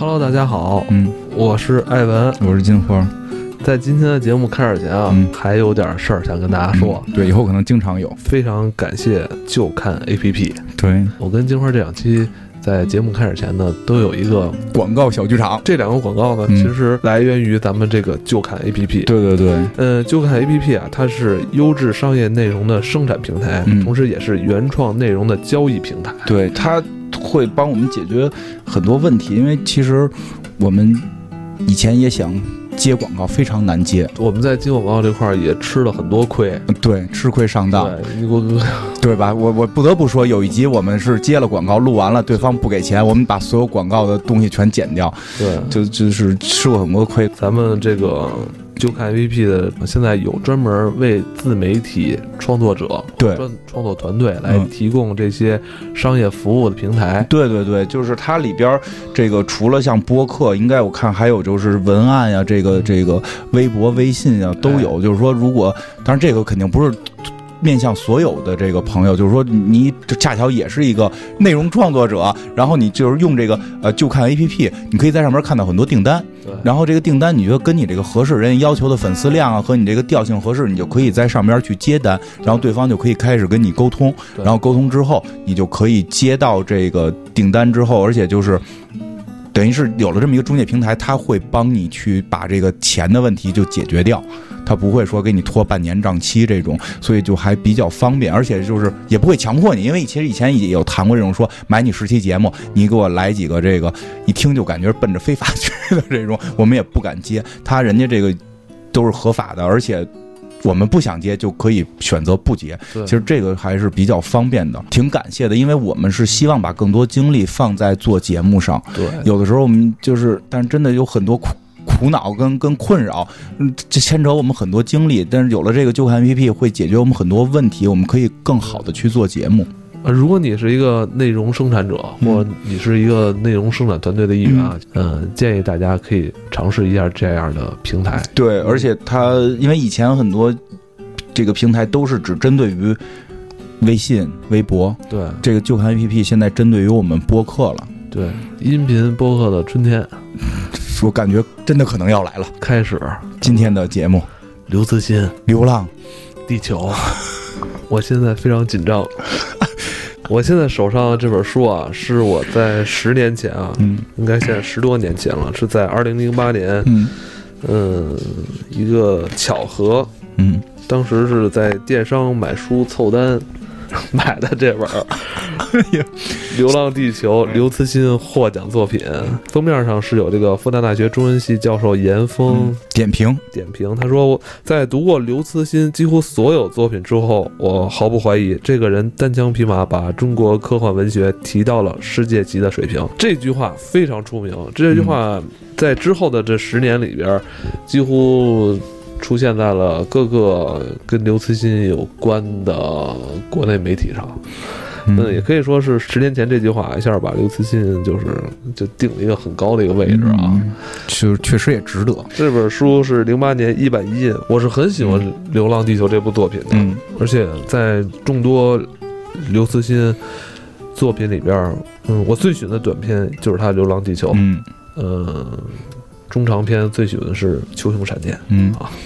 Hello，大家好，嗯，我是艾文。我是金花。在今天的节目开始前啊，嗯还有点事儿想跟大家说。对，以后可能经常有。非常感谢就看 APP。对，我跟金花这两期在节目开始前呢，都有一个广告小剧场。这两个广告呢，嗯其实来源于咱们这个就看 APP。对对对，呃，就看 APP 啊，它是优质商业内容的生产平台，嗯同时也是原创内容的交易平台。对，它会帮我们解决很多问题，因为其实我们以前也想接广告，非常难接。我们在接广告这块儿也吃了很多亏。对，吃亏上当，对，吧？我我不得不说，有一集我们是接了广告，录完了，对方不给钱，我们把所有广告的东西全剪掉，对，就就是吃过很多亏。咱们这个就看 APP 的，现在有专门为自媒体创作者、对专创作团队来嗯提供这些商业服务的平台。对对对，就是它里边这个除了像播客，应该我看还有就是文案呀，这个这个微博、微信呀都有。就是说，如果当然这个肯定不是。面向所有的这个朋友，就是说你这恰巧也是一个内容创作者，然后你就是用这个呃就看 APP，你可以在上面看到很多订单，然后这个订单你觉得跟你这个合适，人家要求的粉丝量啊和你这个调性合适，你就可以在上边去接单，然后对方就可以开始跟你沟通，然后沟通之后，你就可以接到这个订单之后，而且就是。等于是有了这么一个中介平台，它会帮你去把这个钱的问题就解决掉，它不会说给你拖半年账期这种，所以就还比较方便，而且就是也不会强迫你，因为其实以前也有谈过这种说买你十期节目，你给我来几个这个，一听就感觉奔着非法去的这种，我们也不敢接，他人家这个都是合法的，而且。我们不想接就可以选择不接，其实这个还是比较方便的，挺感谢的，因为我们是希望把更多精力放在做节目上，对，有的时候我们就是，但是真的有很多苦苦恼跟跟困扰，嗯，这牵扯我们很多精力。但是有了这个就看 APP，会解决我们很多问题，我们可以更好的去做节目。呃，如果你是一个内容生产者，嗯或者你是一个内容生产团队的一员啊，嗯、建议大家可以尝试一下这样的平台。对，而且它因为以前很多这个平台都是只针对于微信、微博，对这个就看 APP 现在针对于我们播客了。对，音频播客的春天 我感觉真的可能要来了。开始，今天的节目《刘慈欣。流浪》，地球，我现在非常紧张。我现在手上这本书啊，是我在十年前啊，嗯。应该现在十多年前了，是在二零零八年，嗯。嗯，一个巧合，嗯，当时是在电商买书凑单 买的这本儿《流浪地球》刘慈欣获奖作品，封面上是有这个复旦大学中文系教授严峰点评，点评，他说我在读过刘慈欣几乎所有作品之后，我毫不怀疑这个人单枪匹马把中国科幻文学提到了世界级的水平。这句话非常出名，这句话在之后的这十年里边，几乎。出现在了各个跟刘慈欣有关的国内媒体上，嗯，也可以说是十年前这句话一下把刘慈欣就是就定了一个很高的一个位置啊。嗯，就确实也值得。这本书是零八年一版一印，我是很喜欢《流浪地球》这部作品的，嗯。而且在众多刘慈欣作品里边儿，嗯，我最喜欢的短片就是他《流浪地球》，嗯。嗯，中长篇最喜欢的是《球熊闪电》嗯啊。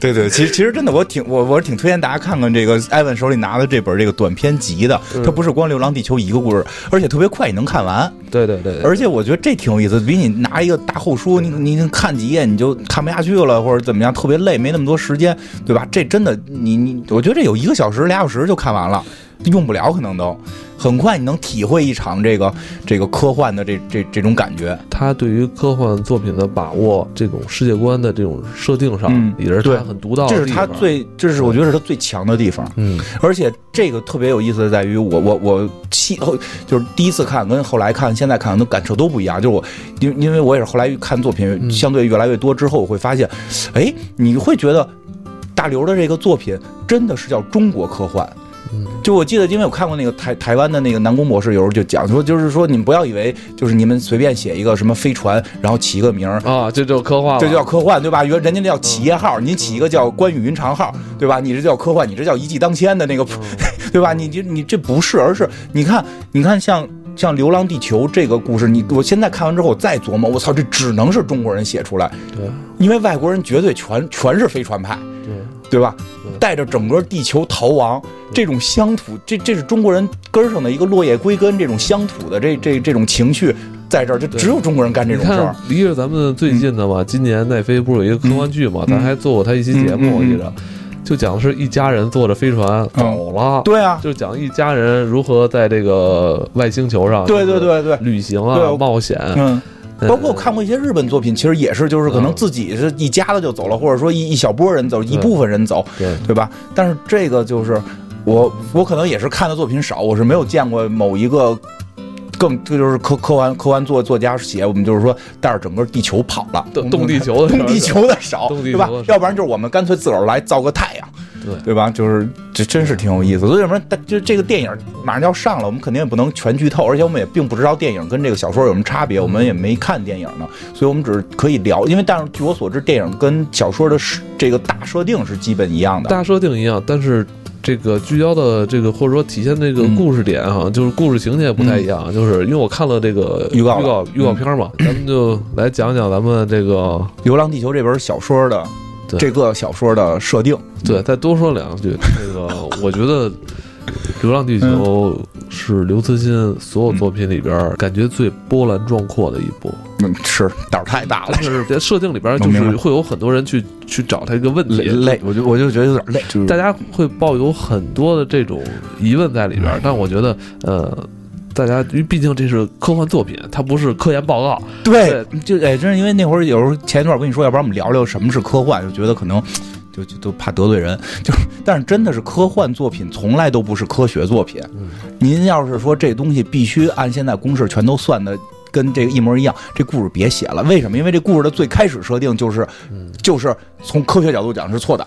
对对，其实其实真的，我挺我我是挺推荐大家看看这个艾文手里拿的这本这个短篇集的，嗯它不是光《流浪地球》一个故事，而且特别快，你能看完。对对对对，而且我觉得这挺有意思，比你拿一个大厚书，你你看几页你就看不下去了，或者怎么样，特别累，没那么多时间，对吧？这真的，你你，我觉得这有一个小时、俩小时就看完了，用不了可能都很快，你能体会一场这个这个科幻的这这这种感觉。他对于科幻作品的把握，这种世界观的这种设定上，嗯也是对他很独到的这是他最，这是我觉得是他最强的地方。嗯而且这个特别有意思的在于我，我我期后就是第一次看跟后来看、现在看的感受都不一样。就是我，因因为我也是后来看作品嗯相对越来越多之后，我会发现，哎，你会觉得大刘的这个作品真的是叫中国科幻。嗯就我记得，因为我看过那个台台湾的那个南宫博士，有时候就讲说，就是说你们不要以为就是你们随便写一个什么飞船，然后起一个名儿，啊，这就科幻，这就叫科幻，对吧？原人家那叫企业号，你起一个叫关羽云长号，对吧？你这叫科幻，你这叫一骑当千的那个，对吧？你这你这不是，而是你看，你看像像《流浪地球》这个故事，你我现在看完之后，我再琢磨，我操，这只能是中国人写出来，对因为外国人绝对全全是飞船派，对，对吧？带着整个地球逃亡，这种乡土，这这是中国人根上的一个落叶归根，这种乡土的这这这种情绪，在这儿就只有中国人干这种事儿。离着咱们最近的嘛，今年奈飞不是有一个科幻剧嘛，咱还做过他一期节目，我记着，就讲的是一家人坐着飞船走了，对啊，就讲一家人如何在这个外星球上，对对对对，旅行对啊，冒险，嗯。呃包括我看过一些日本作品，其实也是，就是可能嗯。自己是一家子就走了，或者说一一小波人走，一部分人走，对。对吧？但是这个就是我我可能也是看的作品少，我是没有见过某一个更这就是科科幻科幻作作家写，我们就是说带着整个地球跑了，动动地球的 动地球的少，对吧？要不然就是我们干脆自个儿来造个太阳。对对吧？就是这真是挺有意思。所以什么？但就这个电影马上就要上了，我们肯定也不能全剧透，而且我们也并不知道电影跟这个小说有什么差别，我们也没看电影呢，所以我们只是可以聊。因为但是据我所知，电影跟小说的是这个大设定是基本一样的。大设定一样，但是这个聚焦的这个或者说体现这个嗯故事点哈，就是故事情节不太一样。就是因为我看了这个预告预告预告片嘛，咱们就来讲讲咱们这个《流浪地球》这本小说的对这个小说的设定，对，再多说两句。这个我觉得《流浪地球》是刘慈欣所有作品里边感觉最波澜壮阔的一部。嗯，是胆儿太大了。就，是在设定里边就是会有很多人去去找他一个问题，累累，我就我就觉得有点累，就是大家会抱有很多的这种疑问在里边，但我觉得，呃，大家因为毕竟这是科幻作品，它不是科研报告，对，就哎，真是因为那会儿有时候前一段我跟你说，要不然我们聊聊什么是科幻，就觉得可能就就都怕得罪人，就是但是真的是科幻作品从来都不是科学作品。嗯您要是说这东西必须按现在公式全都算的。跟这个一模一样，这故事别写了。为什么？因为这故事的最开始设定就是，就是从科学角度讲是错的，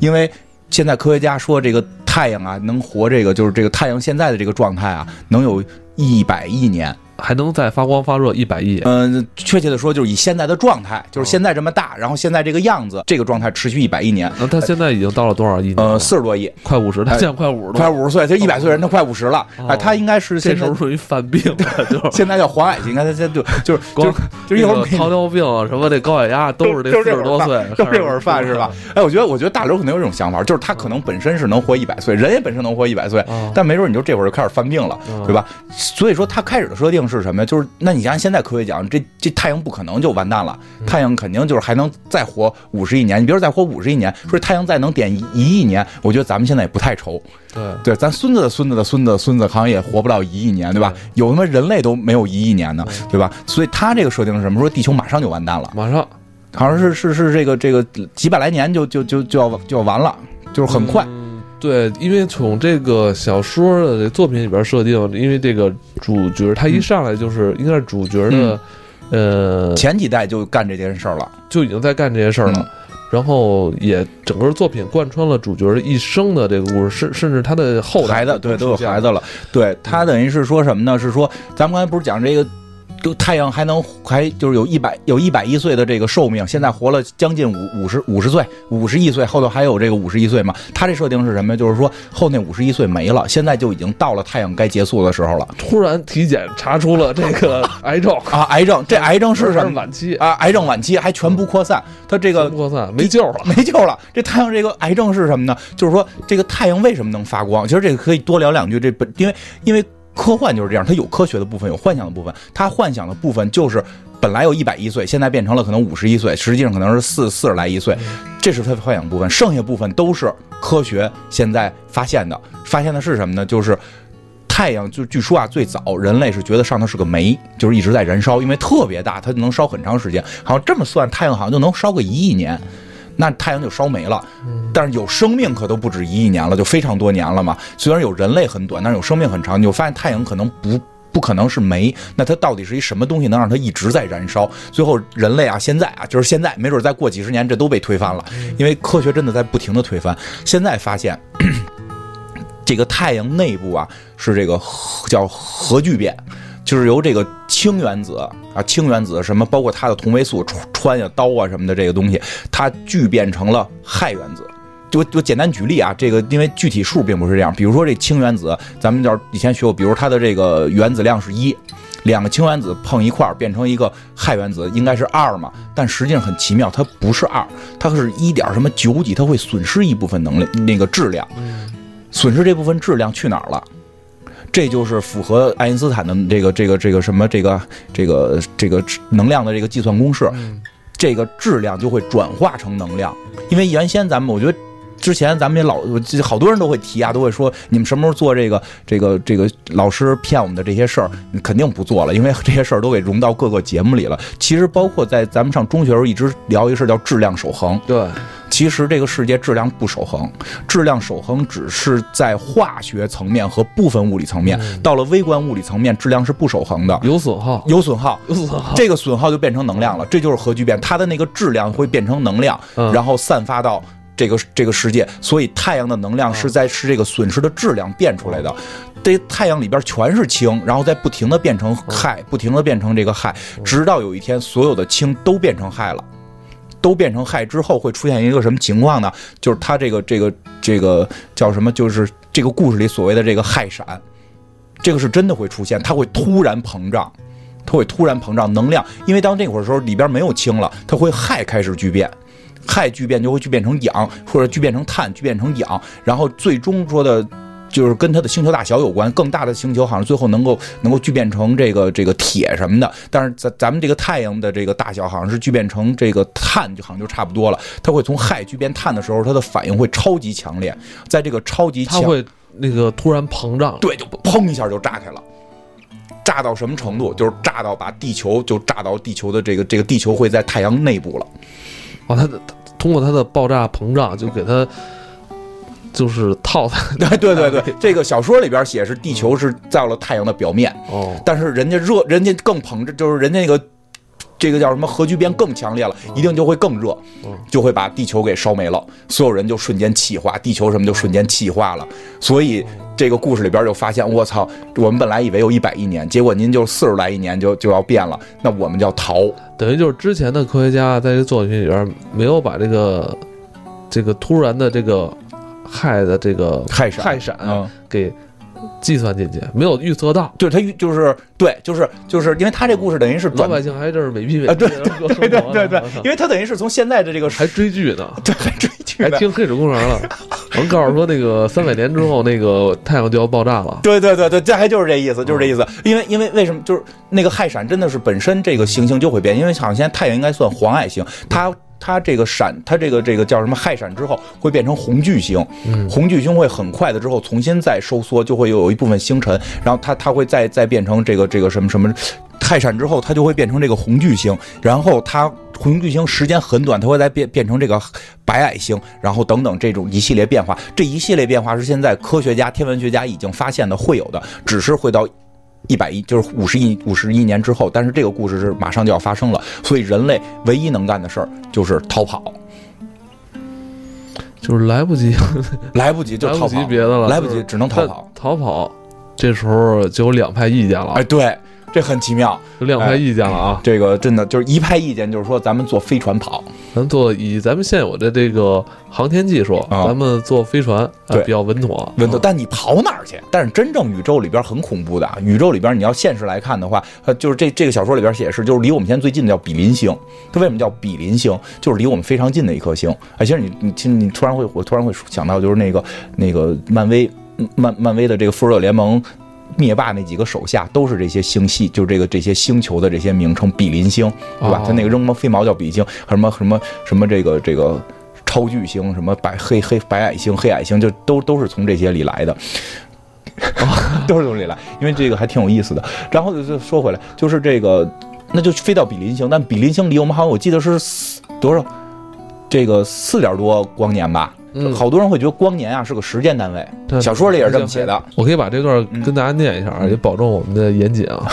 因为现在科学家说这个太阳啊能活这个就是这个太阳现在的这个状态啊能有一百亿年，还能再发光发热一百亿。嗯，确切的说，就是以现在的状态，就是现在这么大，然后现在这个样子，这个状态持续一百亿年，那他现在已经到了多少亿年了？呃，四十多亿，快五十，他现在快五十多，快五十岁，就一百岁人，他快五十了，哦哎，他应该是这时候属于犯病了，就是现在叫黄矮星，应该他现在就就是就光就是一会儿糖尿病啊，什么的高血压都是这四十多岁，这会儿犯是吧？？哎，我觉得我觉得大刘可能有这种想法，就是他可能本身是能活一百岁，人也本身能活一百岁哦，但没准你就这会儿就开始犯病了，哦对吧？所以说他开始的设定是什么呀？就是那你像现在科学讲，这这太阳不可能就完蛋了，嗯太阳肯定就是还能再活五十亿年。你别说再活五十亿年，说太阳再能点一一亿年，我觉得咱们现在也不太愁。对，对，咱孙子的孙子的孙子的孙子好像也活不了一亿年，对吧？有他妈人类都没有一亿年呢，对吧？所以他这个设定是什么？说地球马上就完蛋了，马上好像是是是这个这个几百来年就就就就要就要完了，就是很快。嗯对，因为从这个小说的这作品里边设定，因为这个主角他一上来就是应该是主角的，呃，前几代就干这件事儿了，就已经在干这些事儿了。嗯然后也整个作品贯穿了主角的一生的这个故事，甚甚至他的后代孩子对都有孩子了，对他等于是说什么呢？是说咱们刚才不是讲这个。就太阳还能还就是有一百有一百一岁的这个寿命，现在活了将近五五十五十岁，五十一岁，后头还有这个五十一岁嘛？他这设定是什么呀？就是说后那五十一岁没了，现在就已经到了太阳该结束的时候了突然体检查出了这个癌症，啊！癌症，这 癌症是什么？晚期，啊，癌症晚期还全部扩散，他这个扩散没救了。没救了。这太阳这个癌症是什么呢？就是说这个太阳为什么能发光？其实这个可以多聊两句。这本因为因为科幻就是这样，它有科学的部分，有幻想的部分。它幻想的部分就是本来有一百亿岁，现在变成了可能五十一岁，实际上可能是四四十来亿岁，这是它的幻想部分。剩下部分都是科学现在发现的。发现的是什么呢？就是。太阳就据说啊，最早人类是觉得上头是个煤，就是一直在燃烧，因为特别大，它就能烧很长时间。好像这么算，太阳好像就能烧个一亿年，那太阳就烧没了。但是有生命可都不止一亿年了，就非常多年了嘛。虽然有人类很短，但是有生命很长。你就发现太阳可能不不可能是煤，那它到底是一什么东西能让它一直在燃烧？最后人类啊，现在啊，就是现在，没准再过几十年这都被推翻了，因为科学真的在不停的推翻。现在发现。这个太阳内部啊，是这个核叫核聚变，就是由这个氢原子啊，氢原子什么，包括它的同位素穿呀、刀啊什么的这个东西，它聚变成了氦原子。就我简单举例啊，这个因为具体数并不是这样。比如说这氢原子，咱们要是以前学过，比如它的这个原子量是一，两个氢原子碰一块儿变成一个氦原子，应该是二嘛？但实际上很奇妙，它不是二，它是一点什么九几，它会损失一部分能量那个质量，损失这部分质量去哪儿了？这就是符合爱因斯坦的这个这个这个什么这个这个这个能量的这个计算公式。这个质量就会转化成能量，因为原先咱们我觉得之前咱们也老，好多人都会提啊，都会说你们什么时候做这个这个这个老师骗我们的这些事儿，肯定不做了，因为这些事儿都给融到各个节目里了。其实包括在咱们上中学时候一直聊一个事儿叫质量守恒，对。其实这个世界质量不守恒，质量守恒只是在化学层面和部分物理层面，到了微观物理层面，质量是不守恒的，有损耗，有损耗，有损耗，这个损耗就变成能量了，这就是核聚变，它的那个质量会变成能量，然后散发到这个这个世界。所以太阳的能量是在是这个损失的质量变出来的，这太阳里边全是氢，然后再不停的变成氦，不停的变成这个氦，直到有一天所有的氢都变成氦了。都变成氦之后会出现一个什么情况呢？就是它这个这个这个叫什么？就是这个故事里所谓的这个氦闪，这个是真的会出现，它会突然膨胀，它会突然膨胀能量，因为当那会儿时候里边没有氢了，它会氦开始聚变，氦聚变就会聚变成氧，或者聚变成碳，聚变成氧，然后最终说的。就是跟它的星球大小有关，更大的星球好像最后能够能够聚变成这个这个铁什么的，但是咱咱们这个太阳的这个大小好像是聚变成这个碳，就好像就差不多了。它会从氦聚变碳的时候，它的反应会超级强烈，在这个超级它会那个突然膨胀，对，就砰一下就炸开了，炸到什么程度？就是炸到把地球就炸到地球的这个这个地球会在太阳内部了。哦，它的通过它的爆炸膨胀就给它。就是套它，对对对，这个小说里边写是地球是在了太阳的表面，哦，但是人家热，人家更膨胀，就是人家那个这个叫什么核聚变更强烈了，一定就会更热，就会把地球给烧没了，所有人就瞬间气化，地球什么就瞬间气化了。所以这个故事里边就发现，我操，我们本来以为有一百亿年，结果您就四十来亿年就就要变了，那我们就要逃。等于就是之前的科学家在这作品里边没有把这个这个突然的这个。氦的这个氦闪，氦闪给计算进去，没有预测到。对他预就是对，就是就是因为他这故事等于是老百姓还这是美批啊，对对对对对，因为他等于是从现在的这个还追剧呢，对，还追剧，还听《黑水公园》了。我们告诉说那个三百年之后，那个太阳就要爆炸了。对对对对，这还就是这意思，就是这意思。因为因为为什么就是那个氦闪真的是本身这个行星就会变，因为好像现在太阳应该算黄矮星，它。它这个闪，它这个这个叫什么氦闪之后会变成红巨星，红巨星会很快的之后重新再收缩，就会有一部分星辰，然后它它会再再变成这个这个什么什么氦闪之后，它就会变成这个红巨星，然后它红巨星时间很短，它会再变变成这个白矮星，然后等等这种一系列变化，这一系列变化是现在科学家天文学家已经发现的会有的，只是会到。一百亿就是五十亿五十亿年之后，但是这个故事是马上就要发生了，所以人类唯一能干的事儿就是逃跑，就是来不及，来不及就逃跑，别的了，来不及只能逃跑，逃跑，这时候就有两派意见了，哎，对。这很奇妙，有两派意见了啊！这个真的就是一派意见，就是说咱们坐飞船跑，咱坐以咱们现有的这个航天技术，咱们坐飞船对比较稳妥，稳妥。但你跑哪儿去？但是真正宇宙里边很恐怖的，宇宙里边你要现实来看的话，呃，就是这这个小说里边写是，就是离我们现在最近的叫比邻星。它为什么叫比邻星？就是离我们非常近的一颗星。哎，其实你你其实你突然会我突然会想到，就是那个那个漫威漫漫威的这个复仇者联盟。灭霸那几个手下都是这些星系，就这个这些星球的这些名称，比邻星，对吧？他那个扔么飞毛叫比星，什么什么什么这个这个超巨星，什么白黑黑白矮星、黑矮星，就都都是从这些里来的，都是从这里来。因为这个还挺有意思的。然后就说回来，就是这个，那就飞到比邻星，但比邻星离我们好像我记得是多少？这个四点多光年吧。嗯，好多人会觉得光年啊是个时间单位，对，小说里也是这么写的。我可以把这段跟大家念一下啊，也保证我们的严谨啊。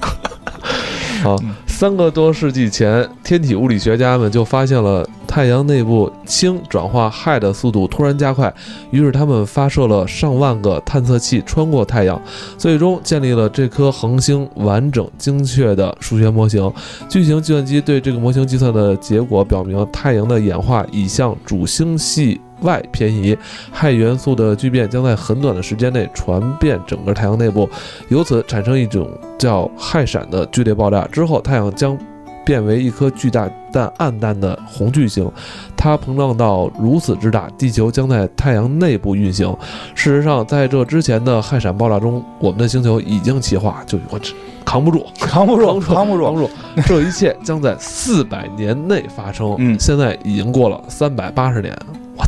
好。三个多世纪前，天体物理学家们就发现了太阳内部氢转化氦的速度突然加快，于是他们发射了上万个探测器穿过太阳，最终建立了这颗恒星完整精确的数学模型。巨型计算机对这个模型计算的结果表明，太阳的演化已向主星系外偏移，氦元素的聚变将在很短的时间内传遍整个太阳内部，由此产生一种叫氦闪的剧烈爆炸。之后，太阳将变为一颗巨大但暗淡的红巨星，它膨胀到如此之大，地球将在太阳内部运行。事实上，在这之前的氦闪爆炸中，我们的星球已经气化，就我这扛不住，扛不住，扛不住，扛不住。这一切将在四百年内发生。嗯，现在已经过了三百八十年，我。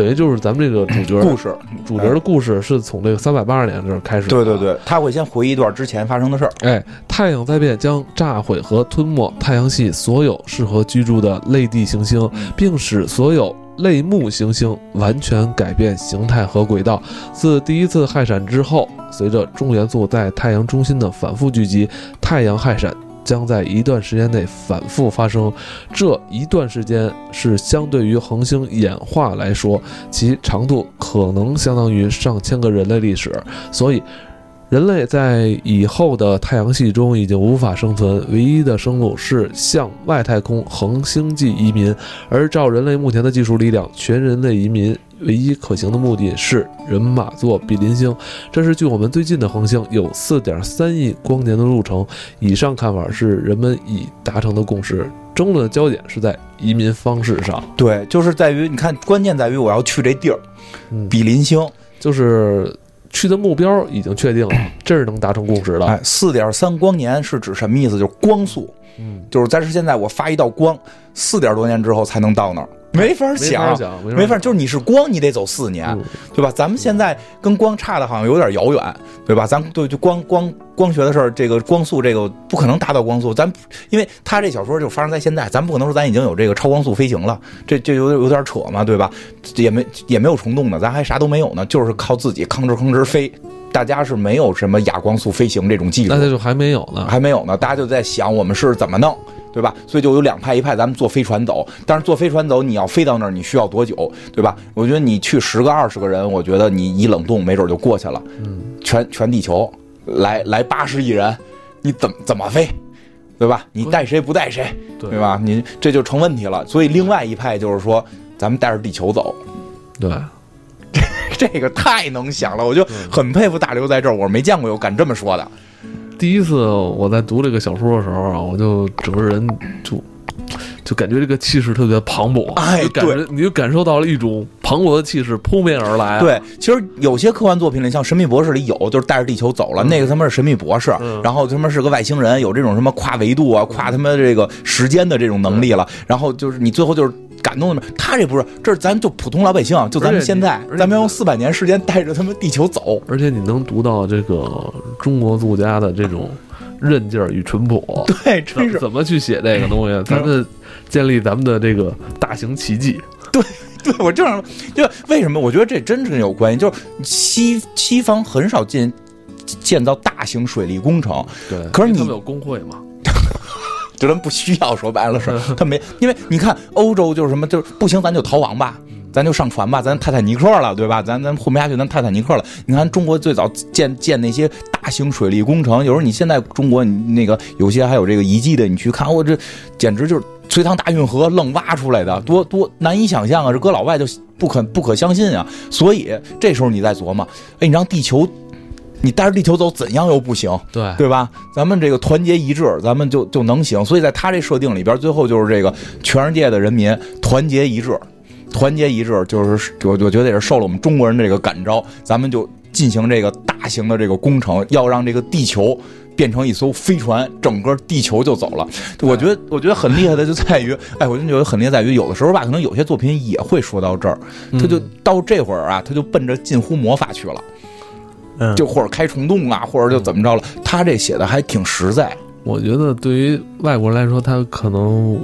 等于就是咱们这个主角故事，主角的故事是从这个三百八十年这儿开始。对对对，他会先回忆一段之前发生的事儿。哎，太阳灾变将炸毁和吞没太阳系所有适合居住的类地行星，并使所有类木行星完全改变形态和轨道。自第一次氦闪之后，随着重元素在太阳中心的反复聚集，太阳氦闪。将在一段时间内反复发生，这一段时间是相对于恒星演化来说，其长度可能相当于上千个人类历史。所以，人类在以后的太阳系中已经无法生存，唯一的生路是向外太空恒星际移民。而照人类目前的技术力量，全人类移民。唯一可行的目的是人马座比邻星，这是距我们最近的恒星，有四点三亿光年的路程。以上看法是人们已达成的共识，争论的焦点是在移民方式上。对，就是在于你看，关键在于我要去这地儿，比邻星，就是去的目标已经确定了，这是能达成共识的。哎，四点三光年是指什么意思？就是光速，嗯，就是但是现在我发一道光，四点多年之后才能到那儿。没法想，没法，就是你是光，你得走四年，对吧？咱们现在跟光差的好像有点遥远，对吧？咱对就光光光学的事儿，这个光速这个不可能达到光速，咱因为他这小说就发生在现在，咱不可能说咱已经有这个超光速飞行了，这这有有点扯嘛，对吧？也没也没有虫洞的，咱还啥都没有呢，就是靠自己吭哧吭哧飞。大家是没有什么亚光速飞行这种技术，那就还没有呢，还没有呢，大家就在想我们是怎么弄。对吧？所以就有两派，一派咱们坐飞船走，但是坐飞船走，你要飞到那儿，你需要多久？对吧？我觉得你去十个、二十个人，我觉得你一冷冻，没准就过去了。嗯，全全地球来来八十亿人，你怎么怎么飞？对吧？你带谁不带谁？对吧？你这就成问题了。所以另外一派就是说，咱们带着地球走。对，这 这个太能想了，我就很佩服大刘在这儿，我没见过有敢这么说的。第一次我在读这个小说的时候啊，我就整个人就就感觉这个气势特别磅礴，哎，对，你就感受到了一种磅礴的气势扑面而来。对，其实有些科幻作品里，像《神秘博士》里有，就是带着地球走了，那个他妈是神秘博士，然后他妈是个外星人，有这种什么跨维度啊、跨他妈这个时间的这种能力了，然后就是你最后就是。感动的吗？他这不是，这是咱就普通老百姓，就咱们现在，咱们用四百年时间带着他们地球走。而且你能读到这个中国作家的这种韧劲儿与淳朴。对，真是怎么去写这个东西？咱们建立咱们的这个大型奇迹。对，对我这样就为什么？我觉得这真是有关系，就是西西方很少建建造大型水利工程。对，可是你们有工会嘛？就咱不需要说白了是，他没，因为你看欧洲就是什么，就是不行，咱就逃亡吧，咱就上船吧，咱泰坦尼克了，对吧？咱咱混不下去，咱泰坦尼克了。你看中国最早建建那些大型水利工程，有时候你现在中国你那个有些还有这个遗迹的，你去看，我这简直就是隋唐大运河愣挖出来的，多多难以想象啊！这搁老外就不可不可相信啊！所以这时候你在琢磨，哎，你让地球。你带着地球走，怎样又不行？对对吧？咱们这个团结一致，咱们就就能行。所以在他这设定里边，最后就是这个全世界的人民团结一致，团结一致，就是我我觉得也是受了我们中国人这个感召，咱们就进行这个大型的这个工程，要让这个地球变成一艘飞船，整个地球就走了。我觉得我觉得很厉害的就在于，哎，我就觉得很厉害在于，有的时候吧，可能有些作品也会说到这儿，他就到这会儿啊，他就奔着近乎魔法去了。就或者开虫洞啊，或者就怎么着了？他这写的还挺实在。我觉得对于外国人来说，他可能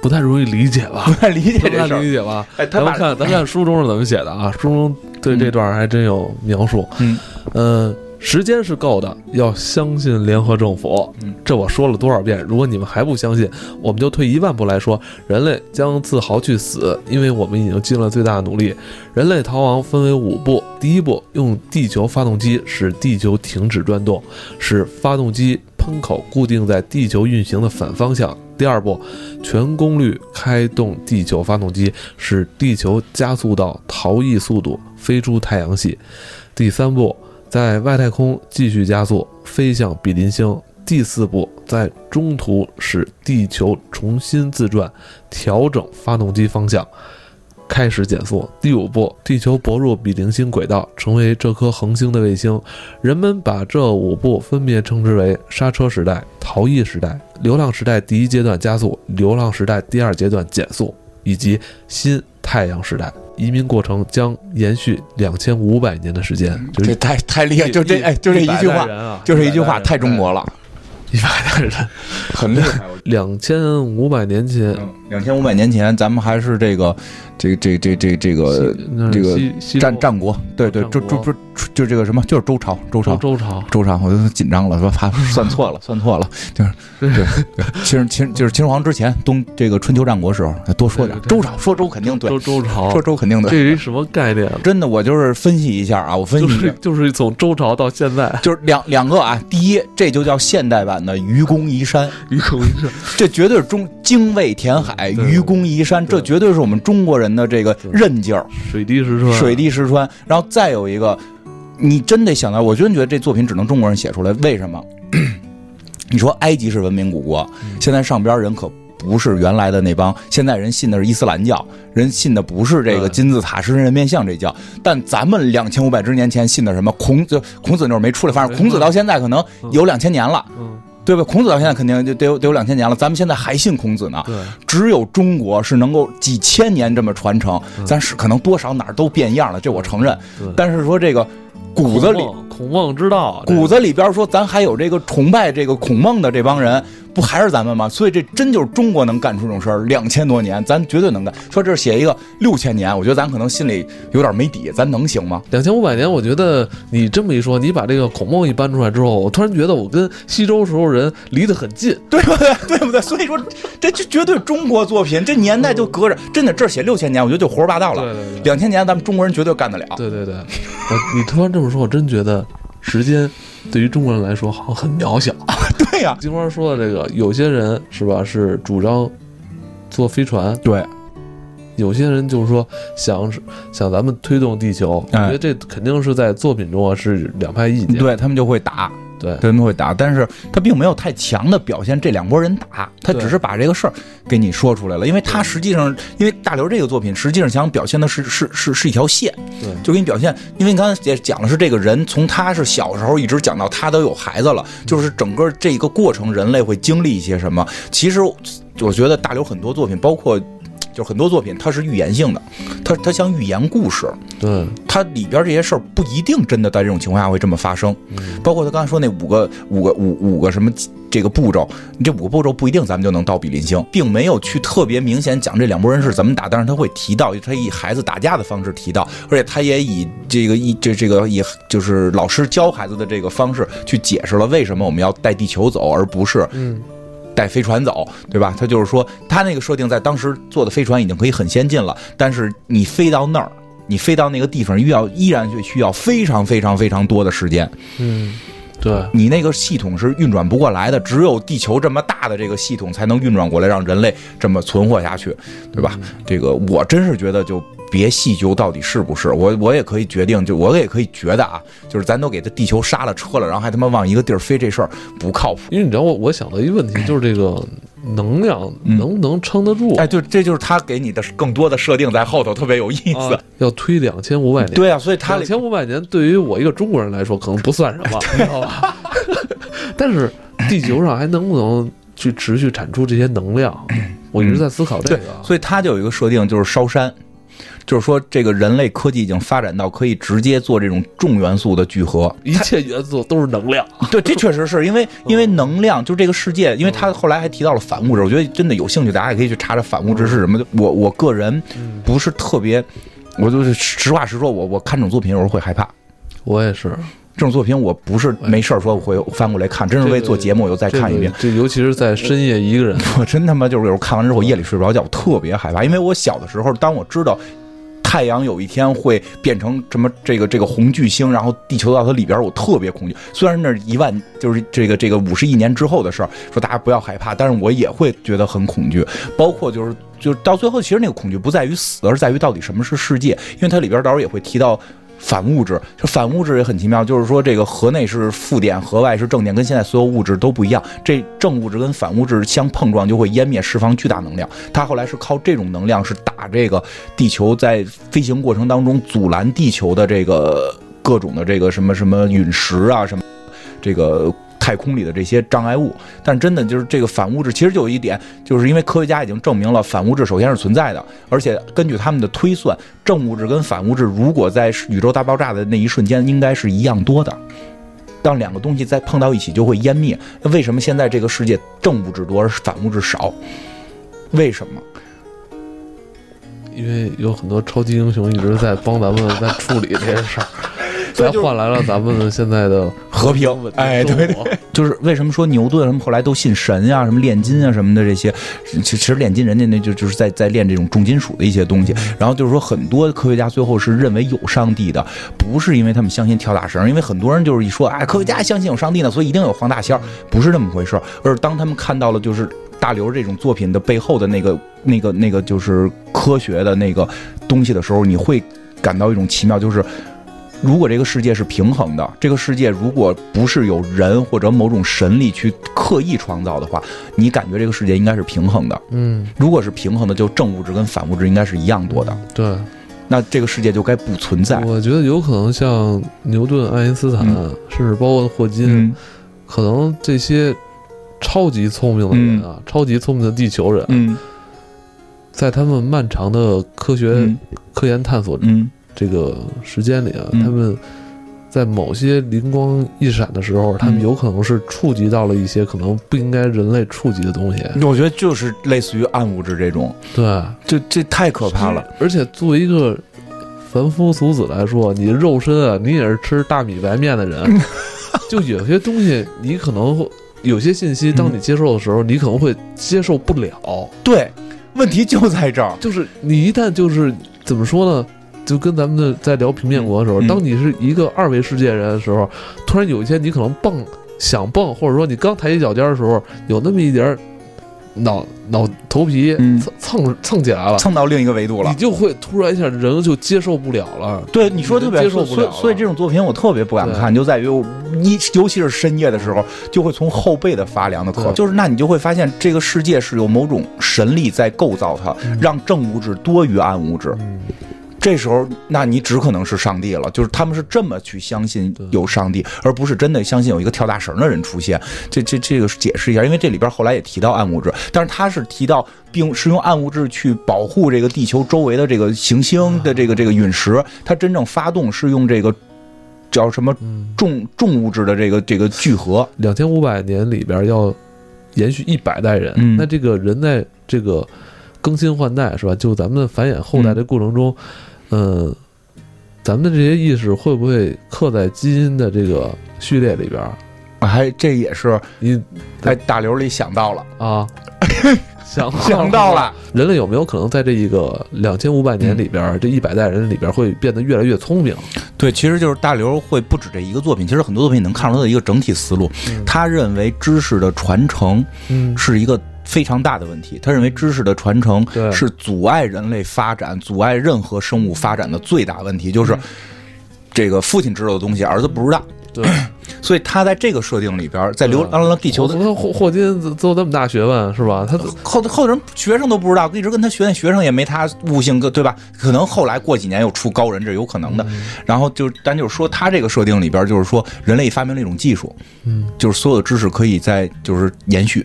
不太容易理解吧？不太理解这 事理解吧？哎，咱们看，咱看书中是怎么写的啊？书中对这段还真有描述。嗯，呃。时间是够的，要相信联合政府。嗯，这我说了多少遍？如果你们还不相信，我们就退一万步来说，人类将自豪去死，因为我们已经尽了最大的努力。人类逃亡分为五步：第一步，用地球发动机使地球停止转动，使发动机喷口固定在地球运行的反方向；第二步，全功率开动地球发动机，使地球加速到逃逸速度，飞出太阳系。第三步，在外太空继续加速，飞向比邻星。第四步，在中途使地球重新自转，调整发动机方向，开始减速。第五步，地球泊入比邻星轨道，成为这颗恒星的卫星。人们把这五步分别称之为刹车时代、逃逸时代、流浪时代第一阶段加速、流浪时代第二阶段减速，以及新太阳时代。移民过程将延续两千五百年的时间。这太太厉害，就这哎，就这一句话，就这一句话太中国了。一百代人，很厉害。两千五百年前，两千五百年前，咱们还是这个。这这这这这个这个战战国，对对，周周周就这个什么，就是周朝，周朝，周朝，周朝，我就紧张了，说怕 算错了，算错了，就是对对，其实秦就是秦始皇之前东这个春秋战国时候多说点，周朝说周肯定对，周周朝说周肯定对，这是什么概念？真的，我就是分析一下啊，我分析就是从周朝到现在，就是两两个啊，第一，这就叫现代版的愚公移山，愚公移山，这绝对是中精卫填海，愚公移山，这绝对是我们中国人。的这个韧劲儿，水滴石穿，水滴石穿。然后再有一个，你真得想到，我真觉得这作品只能中国人写出来。为什么？你说埃及是文明古国，现在上边人可不是原来的那帮，现在人信的是伊斯兰教，人信的不是这个金字塔、狮身人面像这教。但咱们两千五百之年前信的什么？孔子，孔子那会儿没出来，反正孔子到现在可能有两千年了。对吧？孔子到现在肯定就得有得有两千年了，咱们现在还信孔子呢。对，只有中国是能够几千年这么传承，咱是可能多少哪儿都变样了，这我承认。但是说这个骨子里，孔孟之道，骨子里边说咱还有这个崇拜这个孔孟的这帮人。不还是咱们吗？所以这真就是中国能干出这种事儿，两千多年，咱绝对能干。说这写一个六千年，我觉得咱可能心里有点没底，咱能行吗？两千五百年，我觉得你这么一说，你把这个孔孟一搬出来之后，我突然觉得我跟西周时候人离得很近，对不对？对不对？所以说，这就绝对中国作品，这年代就隔着，真的这写六千年，我觉得就胡说八道了。两千年，咱们中国人绝对干得了。对对对，你突然这么说，我真觉得时间。对于中国人来说，好像很渺小。对呀，金花说的这个，有些人是吧，是主张坐飞船；对，有些人就是说想想咱们推动地球。我觉得这肯定是在作品中啊是两派意见。对他们就会打。对，他们会打，但是他并没有太强的表现这两拨人打，他只是把这个事儿给你说出来了。因为他实际上，因为大刘这个作品实际上想表现的是是是是一条线，对，就给你表现。因为你刚才也讲的是这个人从他是小时候一直讲到他都有孩子了，就是整个这一个过程人类会经历一些什么。其实我觉得大刘很多作品，包括。就很多作品，它是预言性的，它它像寓言故事，对，它里边这些事儿不一定真的在这种情况下会这么发生，包括他刚才说那五个五个五五个什么这个步骤，这五个步骤不一定咱们就能到比邻星，并没有去特别明显讲这两拨人是怎么打，但是他会提到，他以孩子打架的方式提到，而且他也以这个一这这个以就是老师教孩子的这个方式去解释了为什么我们要带地球走，而不是嗯。带飞船走，对吧？他就是说，他那个设定在当时做的飞船已经可以很先进了，但是你飞到那儿，你飞到那个地方，又要依然就需要非常非常非常多的时间。嗯，对你那个系统是运转不过来的，只有地球这么大的这个系统才能运转过来，让人类这么存活下去，对吧？这个我真是觉得就。别细究到底是不是我，我也可以决定，就我也可以觉得啊，就是咱都给他地球刹了车了，然后还他妈往一个地儿飞，这事儿不靠谱。因为你知道我，我想到一个问题，就是这个能量能不能撑得住？哎，就这就是他给你的更多的设定在后头，特别有意思。要推两千五百年，对啊，所以他两千五百年对于我一个中国人来说可能不算什么，知道吧？但是地球上还能不能去持续产出这些能量？我一直在思考这个。所以他就有一个设定，就是烧山。就是说，这个人类科技已经发展到可以直接做这种重元素的聚合，一切元素都是能量。对，这确实是因为，因为能量就这个世界，因为他后来还提到了反物质。我觉得真的有兴趣，大家也可以去查查反物质是什么。我我个人不是特别，我就是实话实说，我我看这种作品有时候会害怕。我也是，这种作品我不是没事儿说我会翻过来看，真是为做节目我又再看一遍。这尤其是在深夜一个人，我真他妈就是有时候看完之后夜里睡不着觉，我特别害怕。因为我小的时候，当我知道。太阳有一天会变成什么这个这个红巨星，然后地球到它里边，我特别恐惧。虽然那一万就是这个这个五十亿年之后的事儿，说大家不要害怕，但是我也会觉得很恐惧。包括就是就是到最后，其实那个恐惧不在于死，而在于到底什么是世界，因为它里边到时候也会提到。反物质，就反物质也很奇妙，就是说这个核内是负电，核外是正电，跟现在所有物质都不一样。这正物质跟反物质相碰撞就会湮灭，释放巨大能量。它后来是靠这种能量是打这个地球在飞行过程当中阻拦地球的这个各种的这个什么什么陨石啊什么这个。太空里的这些障碍物，但真的就是这个反物质，其实就有一点，就是因为科学家已经证明了反物质首先是存在的，而且根据他们的推算，正物质跟反物质如果在宇宙大爆炸的那一瞬间应该是一样多的。当两个东西再碰到一起就会湮灭。那为什么现在这个世界正物质多而反物质少？为什么？因为有很多超级英雄一直在帮咱们在处理这些事儿。才换来了咱们现在的和平。哎，对对，就是为什么说牛顿什么后来都信神呀，什么炼金啊什么的这些，其实炼金人家那就就是在在炼这种重金属的一些东西。然后就是说，很多科学家最后是认为有上帝的，不是因为他们相信跳大绳，因为很多人就是一说，哎，科学家相信有上帝呢，所以一定有黄大仙，不是那么回事。而是当他们看到了就是大刘这种作品的背后的那个那个那个就是科学的那个东西的时候，你会感到一种奇妙，就是。如果这个世界是平衡的，这个世界如果不是有人或者某种神力去刻意创造的话，你感觉这个世界应该是平衡的。嗯，如果是平衡的，就正物质跟反物质应该是一样多的。对，那这个世界就该不存在。我觉得有可能像牛顿、爱因斯坦，甚至包括霍金，可能这些超级聪明的人啊，超级聪明的地球人，在他们漫长的科学科研探索嗯。这个时间里啊，他们在某些灵光一闪的时候，他们有可能是触及到了一些可能不应该人类触及的东西。我觉得就是类似于暗物质这种，对，这这太可怕了。而且作为一个凡夫俗子来说，你肉身啊，你也是吃大米白面的人，就有些东西你可能有些信息，当你接受的时候，你可能会接受不了。对，问题就在这儿，就是你一旦就是怎么说呢？就跟咱们的在聊平面国的时候，当你是一个二维世界人的时候，突然有一天你可能蹦想蹦，或者说你刚抬起脚尖的时候，有那么一点脑脑头皮蹭蹭蹭起来了，蹭到另一个维度了，你就会突然一下人就接受不了了。对，你说特别接受不了，所以这种作品我特别不敢看，就在于一尤其是深夜的时候，就会从后背的发凉的刻。就是那你就会发现这个世界是有某种神力在构造它，让正物质多于暗物质。这时候，那你只可能是上帝了。就是他们是这么去相信有上帝，而不是真的相信有一个跳大绳的人出现。这这这个解释一下，因为这里边后来也提到暗物质，但是他是提到并是用暗物质去保护这个地球周围的这个行星的这个这个陨石。它真正发动是用这个叫什么重重物质的这个这个聚合。两千五百年里边要延续一百代人，那这个人在这个更新换代是吧？就咱们繁衍后代的过程中。嗯，咱们的这些意识会不会刻在基因的这个序列里边？还这也是你在大流里想到了啊，想想到了。人类有没有可能在这一个两千五百年里边，这一百代人里边会变得越来越聪明？对，其实就是大刘会不止这一个作品，其实很多作品你能看出他的一个整体思路。他认为知识的传承是一个。非常大的问题，他认为知识的传承是阻碍人类发展、阻碍任何生物发展的最大问题，就是这个父亲知道的东西，儿子不知道。对，所以他在这个设定里边，在流浪了地球，霍霍金做那么大学问是吧？他后后人学生都不知道，一直跟他学，那学生也没他悟性，对吧？可能后来过几年又出高人，这有可能的。然后就咱就是说，他这个设定里边，就是说人类发明了一种技术，嗯，就是所有的知识可以在就是延续。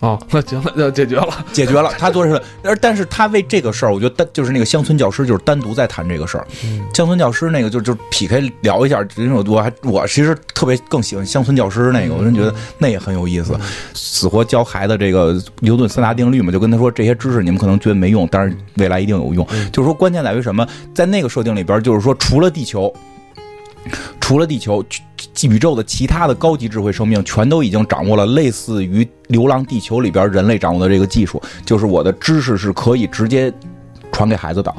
哦，那行，那就解决了，解决了。他做的是，而但是他为这个事儿，我觉得单就是那个乡村教师，就是单独在谈这个事儿。乡村教师那个就就劈开聊一下，因为我还我其实特别更喜欢乡村教师那个，我真觉得那也很有意思，死活教孩子这个牛顿三大定律嘛，就跟他说这些知识你们可能觉得没用，但是未来一定有用。就是说关键在于什么，在那个设定里边，就是说除了地球。除了地球，宇宙的其他的高级智慧生命全都已经掌握了类似于《流浪地球》里边人类掌握的这个技术，就是我的知识是可以直接传给孩子的，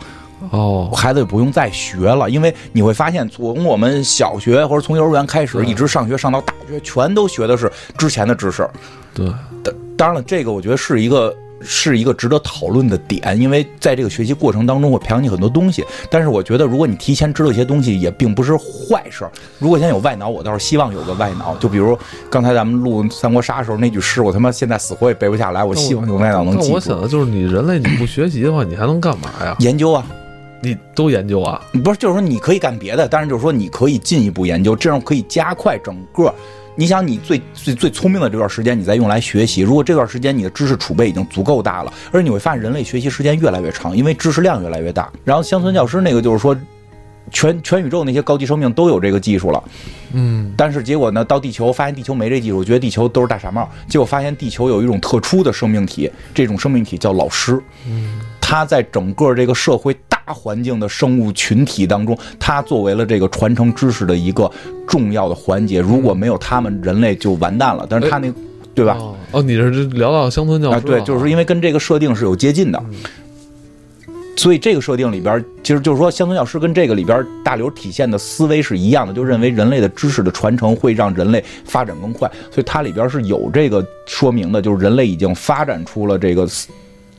哦，孩子也不用再学了，因为你会发现，从我们小学或者从幼儿园开始，一直上学上到大学，全都学的是之前的知识。对，当当然了，这个我觉得是一个是一个值得讨论的点，因为在这个学习过程当中会培养你很多东西。但是我觉得，如果你提前知道一些东西，也并不是坏事儿。如果现在有外脑，我倒是希望有个外脑。就比如刚才咱们录《三国杀》的时候那句诗，我他妈现在死活也背不下来。我希望有外脑能记住我想。的就是，你人类你不学习的话，你还能干嘛呀？研究啊，你都研究啊？不是，就是说你可以干别的，但是就是说你可以进一步研究，这样可以加快整个。你想，你最最最聪明的这段时间，你再用来学习。如果这段时间你的知识储备已经足够大了，而你会发现人类学习时间越来越长，因为知识量越来越大。然后乡村教师那个就是说，全全宇宙那些高级生命都有这个技术了，嗯，但是结果呢，到地球发现地球没这技术，觉得地球都是大傻帽。结果发现地球有一种特殊的生命体，这种生命体叫老师。嗯，他在整个这个社会大环境的生物群体当中，它作为了这个传承知识的一个重要的环节。如果没有他们，人类就完蛋了。但是它那，对吧？哦，哦，你是聊到乡村教师啊，对，就是因为跟这个设定是有接近的。所以这个设定里边，其实就是说，乡村教师跟这个里边大刘体现的思维是一样的，就认为人类的知识的传承会让人类发展更快，所以它里边是有这个说明的，就是人类已经发展出了这个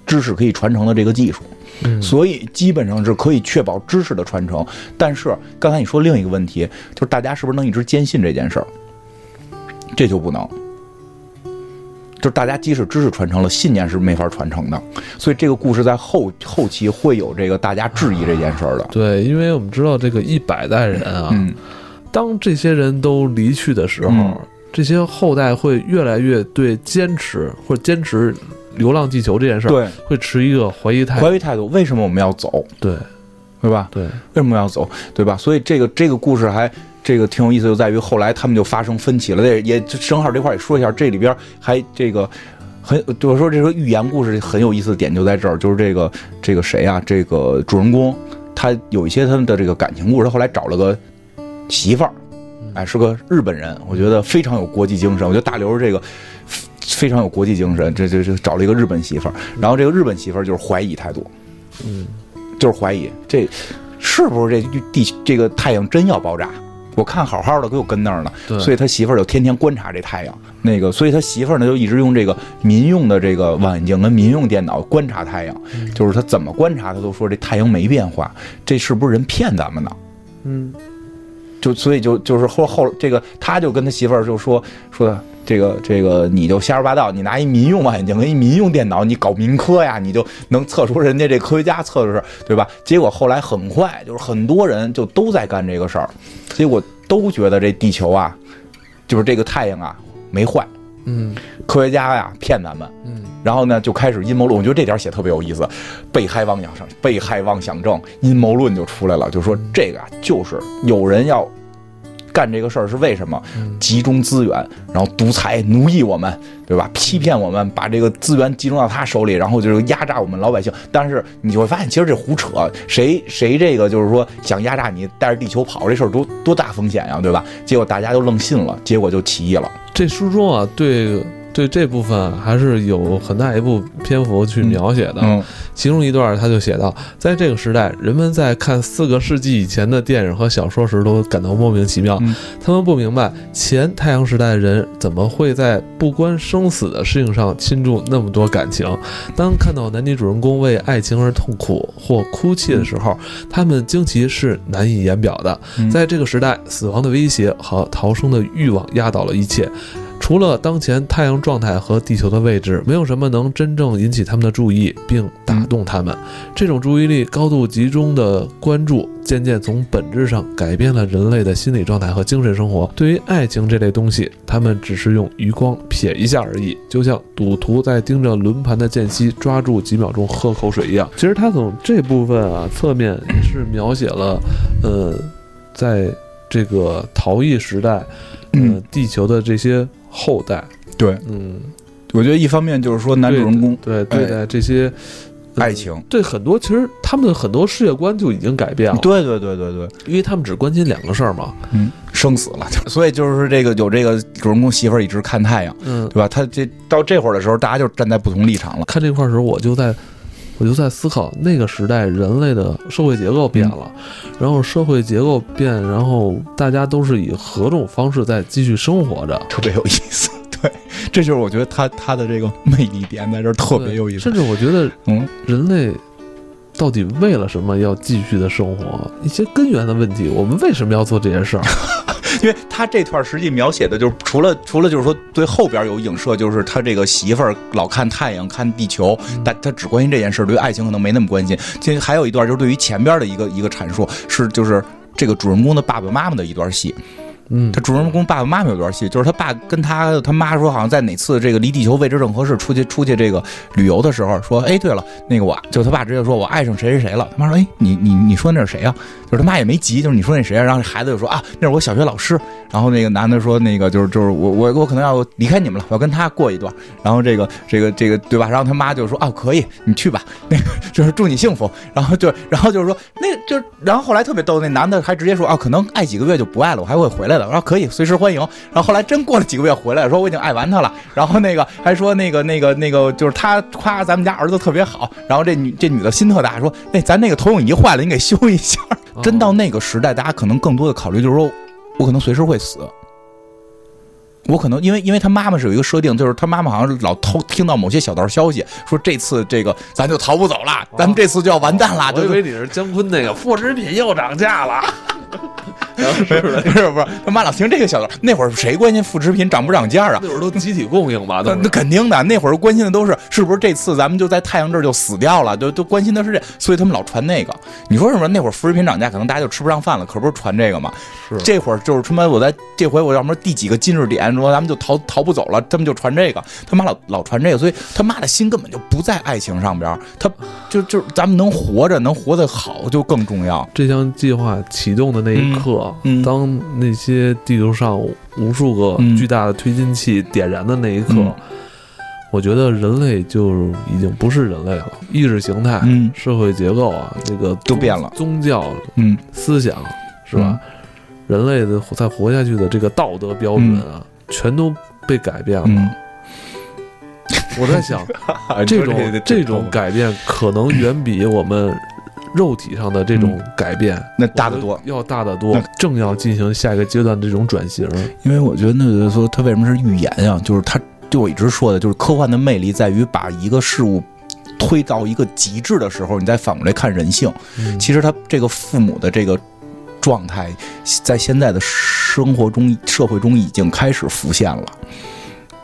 知识可以传承的这个技术，嗯所以基本上是可以确保知识的传承。但是刚才你说另一个问题，就是大家是不是能一直坚信这件事儿？这就不能。就是大家即使知识传承了，信念是没法传承的，所以这个故事在后后期会有这个大家质疑这件事儿的。对，因为我们知道这个一百代人啊，嗯，当这些人都离去的时候，嗯这些后代会越来越对坚持或者坚持《流浪地球》这件事儿，对，会持一个怀疑态度。怀疑态度，为什么我们要走，对对吧？对，为什么要走，对吧？所以这个这个故事还这个挺有意思，就在于后来他们就发生分歧了。也也正好这块儿也说一下，这里边还这个很就是说这个寓言故事很有意思的点就在这儿，就是这个这个谁啊，这个主人公他有一些他们的这个感情故事，他后来找了个媳妇儿，哎，是个日本人，我觉得非常有国际精神。我觉得大刘这个。非常有国际精神，这这这找了一个日本媳妇儿，然后这个日本媳妇儿就是怀疑态度，嗯，就是怀疑这是不是这地这个太阳真要爆炸？我看好好的，给我跟那儿呢。所以他媳妇儿就天天观察这太阳，那个，所以他媳妇儿呢就一直用这个民用的这个望远镜跟民用电脑观察太阳，嗯就是他怎么观察，他都说这太阳没变化，这是不是人骗咱们呢？嗯就所以就就是后后这个他就跟他媳妇儿就说说这个这个你就瞎说八道，你拿一民用望远镜跟一民用电脑，你搞民科呀，你就能测出人家这科学家测出是，对吧？结果后来很快就是很多人就都在干这个事儿，结果都觉得这地球啊，就是这个太阳啊没坏，嗯科学家呀骗咱们。嗯然后呢，就开始阴谋论。我觉得这点写特别有意思，被害妄想症、被害妄想症、阴谋论就出来了，就说这个啊，就是有人要干这个事儿是为什么？嗯集中资源，然后独裁奴役我们，对吧？欺骗我们，把这个资源集中到他手里，然后就是压榨我们老百姓。但是你就会发现，其实这胡扯，谁谁这个就是说想压榨你，带着地球跑这事儿多多大风险呀，对吧？结果大家都愣信了，结果就起义了。这书中啊，对对这部分还是有很大一部篇幅去描写的。嗯其中一段他就写到，在这个时代，人们在看四个世纪以前的电影和小说时都感到莫名其妙。嗯他们不明白前太阳时代的人怎么会在不关生死的事情上倾注那么多感情。当看到男女主人公为爱情而痛苦或哭泣的时候，他们惊奇是难以言表的。嗯在这个时代，死亡的威胁和逃生的欲望压倒了一切。除了当前太阳状态和地球的位置，没有什么能真正引起他们的注意并打动他们。这种注意力高度集中的关注，渐渐从本质上改变了人类的心理状态和精神生活。对于爱情这类东西，他们只是用余光瞥一下而已，就像赌徒在盯着轮盘的间隙抓住几秒钟喝口水一样。其实他从这部分啊侧面也是描写了，呃，在这个逃逸时代，呃嗯，，地球的这些后代，对，嗯，我觉得一方面就是说男主人公对对待这些、呃爱情。对很多其实他们的很多世界观就已经改变了，对对对对对，因为他们只关心两个事儿嘛，嗯，生死了，所以就是这个有这个主人公媳妇儿一直看太阳，嗯。对，吧？他这到这会儿的时候，大家就站在不同立场了。看这块儿的时候，我就在我就在思考那个时代人类的社会结构变了，然后社会结构变，然后大家都是以何种方式在继续生活着，特别有意思。对，这就是我觉得他他的这个魅力点在这儿特别有意思。甚至我觉得，嗯，人类到底为了什么要继续的生活？一些根源的问题，我们为什么要做这些事儿？因为他这段实际描写的就是除了除了就是说对后边有影射，就是他这个媳妇儿老看太阳看地球，但他只关心这件事，对爱情可能没那么关心。其实还有一段就是对于前边的一个一个阐述，是就是这个主人公的爸爸妈妈的一段戏。嗯，他主人公爸爸妈妈有段戏，就是他爸跟他他妈说，好像在哪次这个离地球位置正合适，出去出去这个旅游的时候，说，哎，对了，那个我就他爸直接说我爱上谁谁谁了。他妈说，哎，你你你说那是谁呀？就是他妈也没急，就是你说那谁啊？然后孩子就说啊，那是我小学老师。然后那个男的说，那个就是就是我我我可能要离开你们了，我要跟他过一段。然后这个这个这个对吧？然后他妈就说啊，可以，你去吧，那 个就是祝你幸福。然后就然后就是说，那就然后后来特别逗，那男的还直接说啊，可能爱几个月就不爱了，我还会回来的。我说可以，随时欢迎。然后后来真过了几个月回来，说我已经爱完他了。然后那个还说那个那个那个就是他夸咱们家儿子特别好。然后这女这女的心特大，说那咱那个投影仪坏了，你给修一下。真到那个时代，大家可能更多的考虑就是说。我可能随时会死，我可能因为因为他妈妈是有一个设定，就是他妈妈好像是老偷听到某些小道消息，说这次这个咱就逃不走了，咱们这次就要完蛋了。我以为你是姜昆那个 副食品又涨价了。是是是不是？他妈老听这个小道，那会儿谁关心副食品涨不涨价啊？那会儿都集体供应吧？那那肯定的，那会儿关心的都是是不是这次咱们就在太阳这儿就死掉了？都都关心的是这，所以他们老传那个。你说什么？那会儿副食品涨价，可能大家就吃不上饭了，可不是传这个吗？是这会儿就是他妈我在这回我要么第几个今日点说咱们就逃逃不走了，他们就传这个，他妈老老传这个，所以他妈的心根本就不在爱情上边，他就就咱们能活着能活得好就更重要。这项计划启动的那一刻。嗯，当那些地球上无数个巨大的推进器点燃的那一刻，我觉得人类就已经不是人类了，意识形态、社会结构啊，这个都变了，宗教、嗯，思想是吧？人类的在活下去的这个道德标准啊，全都被改变了。我在想，这种这种改变可能远比我们。肉体上的这种改变，那大得多，要大得多。正要进行下一个阶段的这种转型，因为我觉得那说他为什么是预言啊？就是他，就我一直说的，就是科幻的魅力在于把一个事物推到一个极致的时候，你再反过来看人性。其实他这个父母的这个状态，在现在的生活中、社会中已经开始浮现了。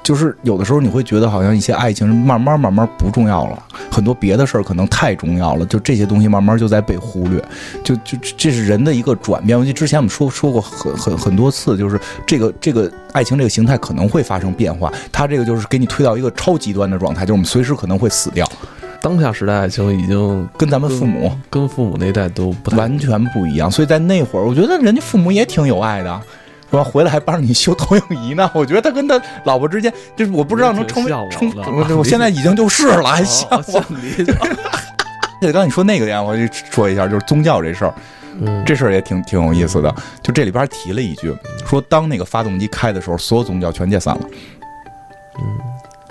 就是有的时候你会觉得好像一些爱情慢慢慢慢不重要了，很多别的事儿可能太重要了，就这些东西慢慢就在被忽略，就就这是人的一个转变。我记得之前我们说说过很很很多次，就是这个这个爱情这个形态可能会发生变化，它这个就是给你推到一个超极端的状态，就是我们随时可能会死掉。当下时代爱情已经跟咱们父母跟父母那一代都不完全不一样，所以在那会儿，我觉得人家父母也挺有爱的。是吧？回来还帮着你修投影仪呢。我觉得他跟他老婆之间，就是我不知道能成为成，我我现在已经就是了，还像我。这 刚你说那个点，我就说一下，就是宗教这事儿，这事儿也挺挺有意思的。就这里边提了一句，说当那个发动机开的时候，所有宗教全解散了。嗯，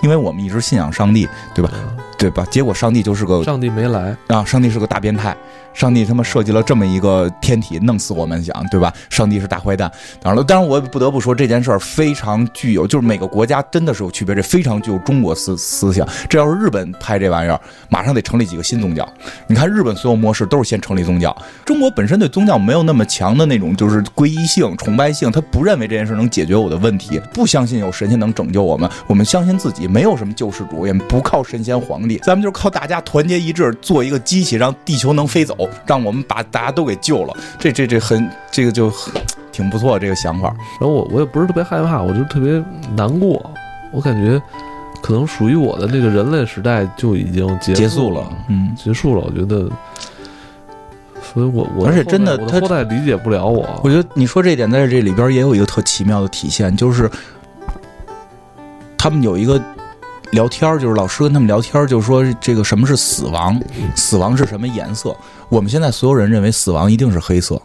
因为我们一直信仰上帝，对吧？对吧？结果上帝就是个上帝没来啊，上帝是个大变态。上帝他妈设计了这么一个天体，弄死我们，想对吧？上帝是大坏蛋。当然了，当然我不得不说这件事儿非常具有，就是每个国家真的是有区别，这非常具有中国思思想。这要是日本拍这玩意儿，马上得成立几个新宗教。你看日本所有模式都是先成立宗教，中国本身对宗教没有那么强的那种就是皈依性、崇拜性，他不认为这件事能解决我的问题，不相信有神仙能拯救我们，我们相信自己，没有什么救世主，也不靠神仙皇帝，咱们就是靠大家团结一致，做一个机器，让地球能飞走。让我们把大家都给救了，这这这很这个就挺不错这个想法。然后我我也不是特别害怕，我就特别难过。我感觉可能属于我的那个人类时代就已经结束了，嗯，结束了。我觉得，所以我我而且真的他后代理解不了我。我觉得你说这点在这里边也有一个特奇妙的体现，就是他们有一个。聊天就是老师跟他们聊天就说这个什么是死亡，死亡是什么颜色？我们现在所有人认为死亡一定是黑色，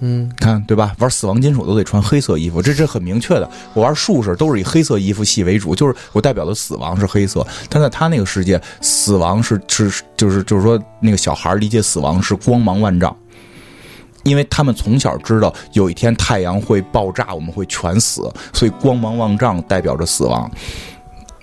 嗯，看对吧？玩死亡金属都得穿黑色衣服，这这很明确的。我玩术士都是以黑色衣服系为主，就是我代表的死亡是黑色。但在他那个世界，死亡是是就是就是说那个小孩理解死亡是光芒万丈，因为他们从小知道有一天太阳会爆炸，我们会全死，所以光芒万丈代表着死亡，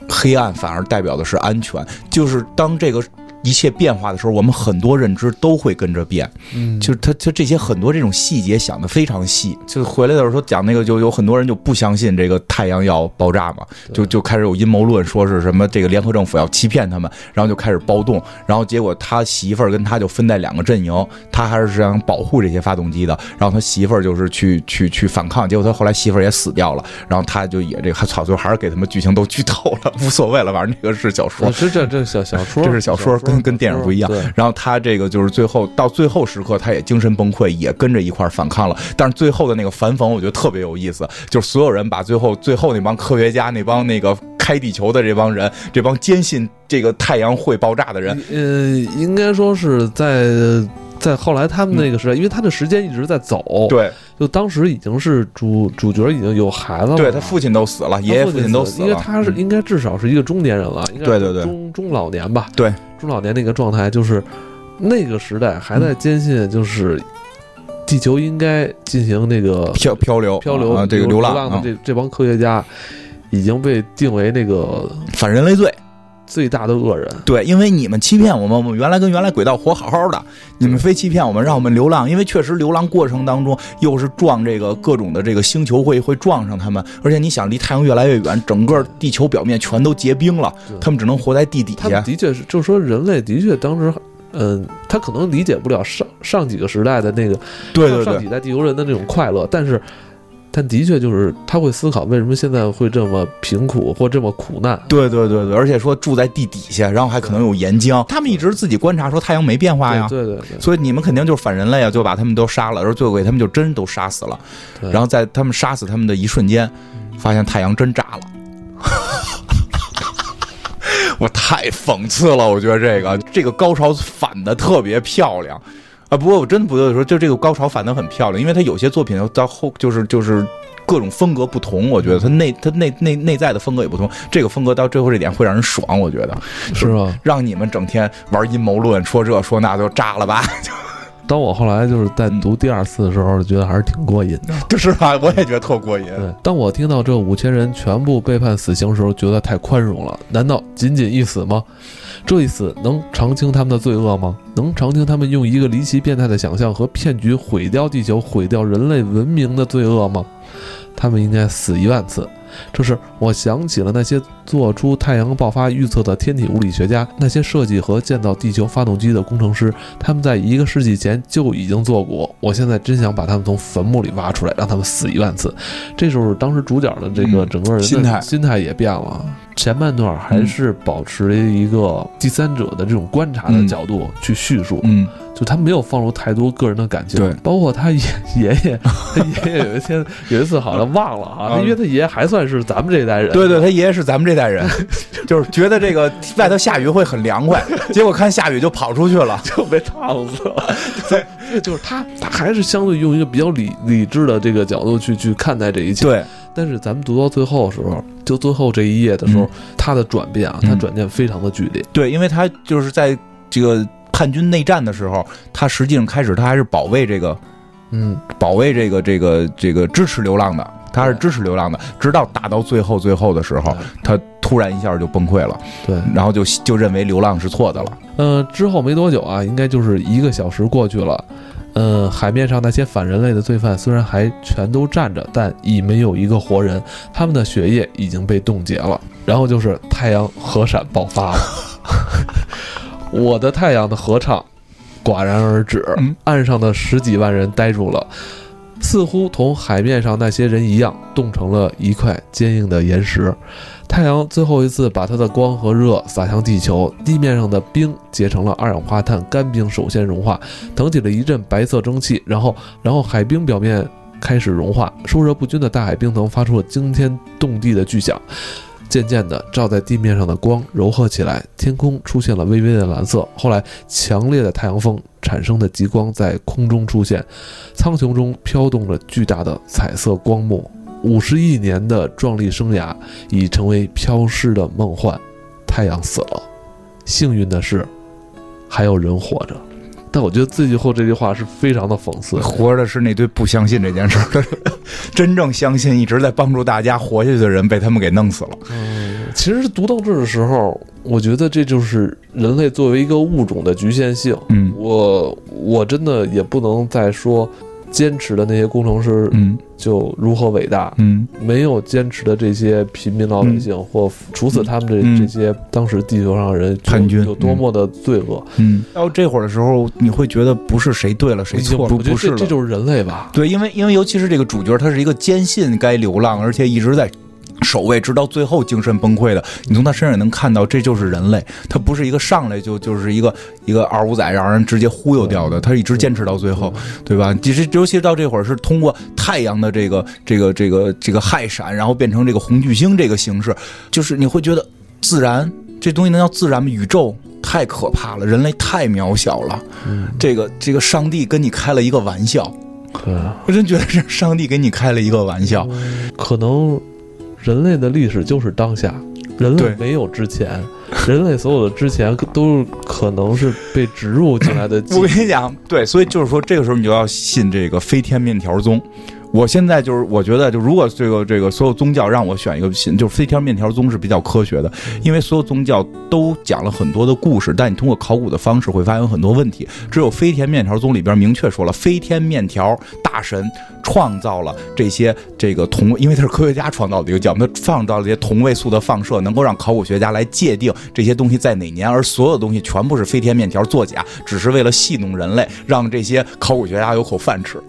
黑暗反而代表的是安全。就是当这个。一切变化的时候，我们很多认知都会跟着变，嗯，就是他他这些很多这种细节想的非常细。就回来的时候说讲那个，就有很多人就不相信这个太阳要爆炸嘛，就就开始有阴谋论，说是什么这个联合政府要欺骗他们，然后就开始暴动，然后结果他媳妇儿跟他就分在两个阵营，他还是想保护这些发动机的，然后他媳妇儿就是去去去反抗，结果他后来媳妇儿也死掉了，然后他就也这个操，最后还是给他们剧情都剧透了，无所谓了，反正这个是小说，是这这小小说，这是小说跟跟电影不一样。然后他这个就是最后到最后时刻，他也精神崩溃，也跟着一块反抗了。但是最后的那个反讽，我觉得特别有意思，就是所有人把最后最后那帮科学家、那帮那个开地球的这帮人、这帮坚信这个太阳会爆炸的人，呃，应该说是在在后来他们那个时代，因为他的时间一直在走，对，就当时已经是主主角已经有孩子了，对他父亲都死了，爷爷父亲都死了，因为他是应该至少是一个中年人了，应该对对对，中中老年吧，对。中老年那个状态，就是那个时代还在坚信，就是地球应该进行那个漂漂流漂流啊，这个流浪的这这帮科学家已经被定为那个反人类罪。最大的恶人，对，因为你们欺骗我们，我们原来跟原来轨道活好好的，你们非欺骗我们，让我们流浪。因为确实流浪过程当中，又是撞这个各种的这个星球会会撞上他们，而且你想离太阳越来越远，整个地球表面全都结冰了，他们只能活在地底下。的确是，就是说人类的确当时，嗯，他可能理解不了上上几个时代的那个，对对对，上几代地球人的那种快乐，但是。但的确就是他会思考为什么现在会这么贫苦或这么苦难。对对对对，而且说住在地底下，然后还可能有岩浆。他们一直自己观察说太阳没变化呀。对对对。所以你们肯定就是反人类啊，就把他们都杀了，然后最后给他们就真都杀死了。然后在他们杀死他们的一瞬间，发现太阳真炸了。我太讽刺了，我觉得这个这个高潮反的特别漂亮。啊，不过我真的不得不说，就这个高潮反的很漂亮，因为他有些作品到后就是就是各种风格不同，我觉得他内他内内内在的风格也不同，这个风格到最后这点会让人爽，我觉得是吧？让你们整天玩阴谋论，说这说那就炸了吧。当我后来就是在读第二次的时候，觉得还是挺过瘾的，就是吧？我也觉得特过瘾。对，当我听到这五千人全部被判死刑的时候，觉得太宽容了。难道仅仅一死吗？这一死能偿清他们的罪恶吗？能偿清他们用一个离奇变态的想象和骗局毁掉地球、毁掉人类文明的罪恶吗？他们应该死一万次。这是我想起了那些做出太阳爆发预测的天体物理学家，那些设计和建造地球发动机的工程师，他们在一个世纪前就已经做过。我现在真想把他们从坟墓里挖出来，让他们死一万次。这时候，当时主角的这个整个人心态心态也变了。前半段还是保持一个第三者的这种观察的角度去叙述，嗯。就他没有放入太多个人的感情，对，包括他爷爷爷，他爷爷有一天有一次好像忘了哈，因为他爷爷还算是咱们这一代人，对对，他爷爷是咱们这代人，就是觉得这个外头下雨会很凉快，结果看下雨就跑出去了，就被烫死了。对，就是他，他还是相对用一个比较理理智的这个角度去去看待这一切。对，但是咱们读到最后的时候，就最后这一页的时候，他的转变啊，他转变非常的剧烈。对，因为他就是在这个。叛军内战的时候，他实际上开始他还是保卫这个，嗯，保卫这个这个这个支持流浪的，他是支持流浪的，直到打到最后最后的时候，他突然一下就崩溃了，对，然后就就认为流浪是错的了。呃，之后没多久啊，应该就是一个小时过去了，嗯，海面上那些反人类的罪犯虽然还全都站着，但已没有一个活人，他们的血液已经被冻结了。然后就是太阳核闪爆发了。我的太阳的合唱戛然而止，岸上的十几万人呆住了，似乎同海面上那些人一样，冻成了一块坚硬的岩石。太阳最后一次把它的光和热洒向地球，地面上的冰结成了二氧化碳，干冰首先融化，腾起了一阵白色蒸汽，然后，然后海冰表面开始融化，受热不均的大海冰层发出了惊天动地的巨响。渐渐的，照在地面上的光柔和起来，天空出现了微微的蓝色。后来，强烈的太阳风产生的极光在空中出现，苍穹中飘动着巨大的彩色光幕。五十亿年的壮丽生涯已成为飘逝的梦幻。太阳死了，幸运的是，还有人活着。但我觉得最后这句话是非常的讽刺。活着的是那堆不相信这件事儿的人，真正相信一直在帮助大家活下去的人被他们给弄死了。嗯，其实读到这儿的时候，我觉得这就是人类作为一个物种的局限性。嗯我我真的也不能再说坚持的那些工程师嗯。就如何伟大，嗯。没有坚持的这些平民老百姓，或处死他们这、嗯。这些当时地球上的人就叛军。有多么的罪恶。嗯。到这会儿的时候，你会觉得不是谁对了谁错了，不是这这就是人类吧？对，因为因为尤其是这个主角，他是一个坚信该流浪，而且一直在守卫，直到最后精神崩溃的。你从他身上也能看到，这就是人类，他不是一个上来就就是一个一个二五仔让人直接忽悠掉的，他一直坚持到最后，对吧？其实尤其是到这会儿，是通过太阳的这个这个这个这个氦闪，然后变成这个红巨星这个形式，就是你会觉得自然这东西能叫自然吗？宇宙。太可怕了，人类太渺小了。嗯，这个这个上帝跟你开了一个玩笑。我真觉得是上帝给你开了一个玩笑。可能人类的历史就是当下，人类没有之前，人类所有的之前都可能是被植入进来的。我跟你讲，对，所以就是说，这个时候你就要信这个飞天面条宗。我现在就是，我觉得就如果这个这个所有宗教让我选一个信，就是飞天面条宗是比较科学的，因为所有宗教都讲了很多的故事，但你通过考古的方式会发现有很多问题。只有飞天面条宗里边明确说了，飞天面条大神创造了这些这个同，因为他是科学家创造的一个教，他放到了这些同位素的放射，能够让考古学家来界定这些东西在哪年，而所有东西全部是飞天面条作假，只是为了戏弄人类，让这些考古学家有口饭吃。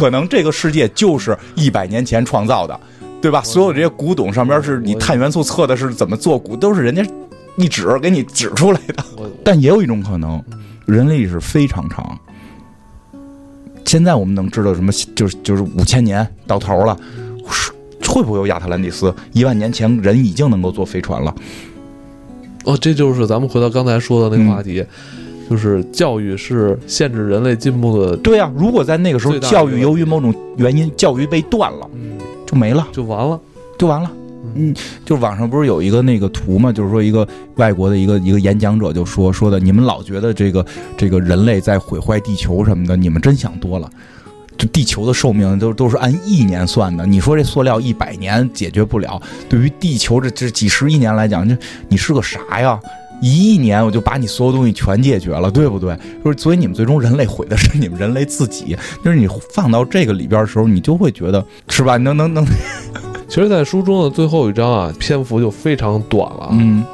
可能这个世界就是一百年前创造的，对吧？所有这些古董上边是你碳元素测的是怎么做古，都是人家一指给你指出来的。但也有一种可能，人类历史非常长。现在我们能知道什么？就是就是五千年到头了，会不会有亚特兰蒂斯？一万年前人已经能够坐飞船了。哦，这就是咱们回到刚才说的那个嗯话题，就是教育是限制人类进步的，对呀、如果在那个时候教育由于某种原因教育被断了，嗯，就没了。就完了。就完了。嗯，就网上不是有一个那个图嘛，就是说一个外国的一个一个演讲者就说说的，你们老觉得这个这个人类在毁坏地球什么的，你们真想多了。就地球的寿命都都是按亿年算的，你说这塑料一百年解决不了，对于地球这这几十亿年来讲，这你是个啥呀？一亿年我就把你所有东西全解决了，对不对？就是所以你们最终人类毁的是 你们人类自己。就是你放到这个里边的时候，你就会觉得是吧？能能能，其实，在书中的最后一章啊，篇幅就非常短了啊。嗯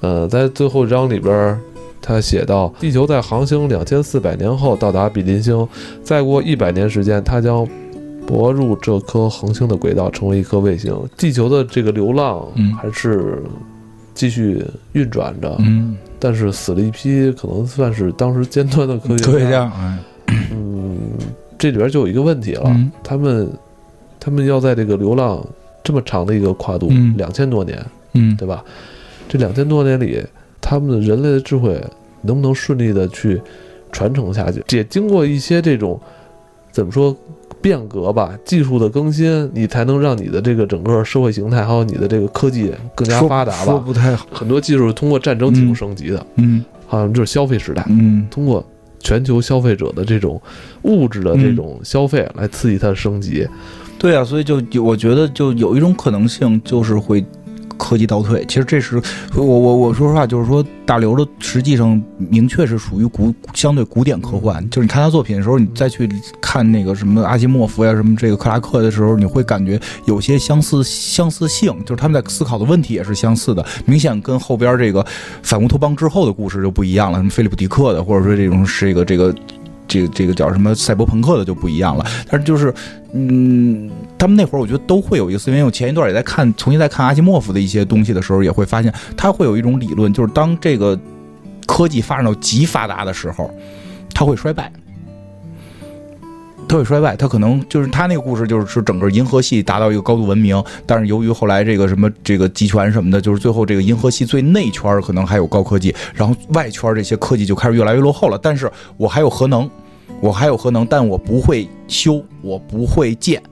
呃，在最后一章里边儿，他写到，地球在航行两千四百年后到达比邻星，再过一百年时间，它将泊入这颗恒星的轨道，成为一颗卫星。地球的这个流浪嗯还是继续运转着，嗯。但是死了一批可能算是当时尖端的科学科学家，哎，嗯，这里边就有一个问题了，嗯他们他们要在这个流浪这么长的一个跨度，嗯两千多年，嗯对吧？这两千多年里，他们的人类的智慧能不能顺利的去传承下去？也经过一些这种怎么说变革吧，技术的更新，你才能让你的这个整个社会形态还有你的这个科技更加发达吧。说不太好，很多技术是通过战争技术升级的，嗯好像就是消费时代，嗯通过全球消费者的这种物质的这种消费来刺激它的升级。对啊，所以就有我觉得就有一种可能性，就是会科技倒退。其实这是我我我说实话，就是说大刘的实际上明确是属于古相对古典科幻。就是你看他作品的时候，你再去看那个什么阿西莫夫呀、什么这个克拉克的时候，你会感觉有些相似相似性，就是他们在思考的问题也是相似的，明显跟后边这个反乌托邦之后的故事就不一样了。什么菲利普迪克的，或者说这种是一个这个。这个这个这个叫什么赛博朋克的就不一样了，但是就是，嗯，他们那会儿我觉得都会有一个思维。我前一段也在看，重新在看阿西莫夫的一些东西的时候，也会发现他会有一种理论，就是当这个科技发展到极发达的时候，他会衰败。它会衰败，它可能就是他那个故事，就是是整个银河系达到一个高度文明，但是由于后来这个什么这个集权什么的，就是最后这个银河系最内圈可能还有高科技，然后外圈这些科技就开始越来越落后了。但是我还有核能，我还有核能，但我不会修，我不会建，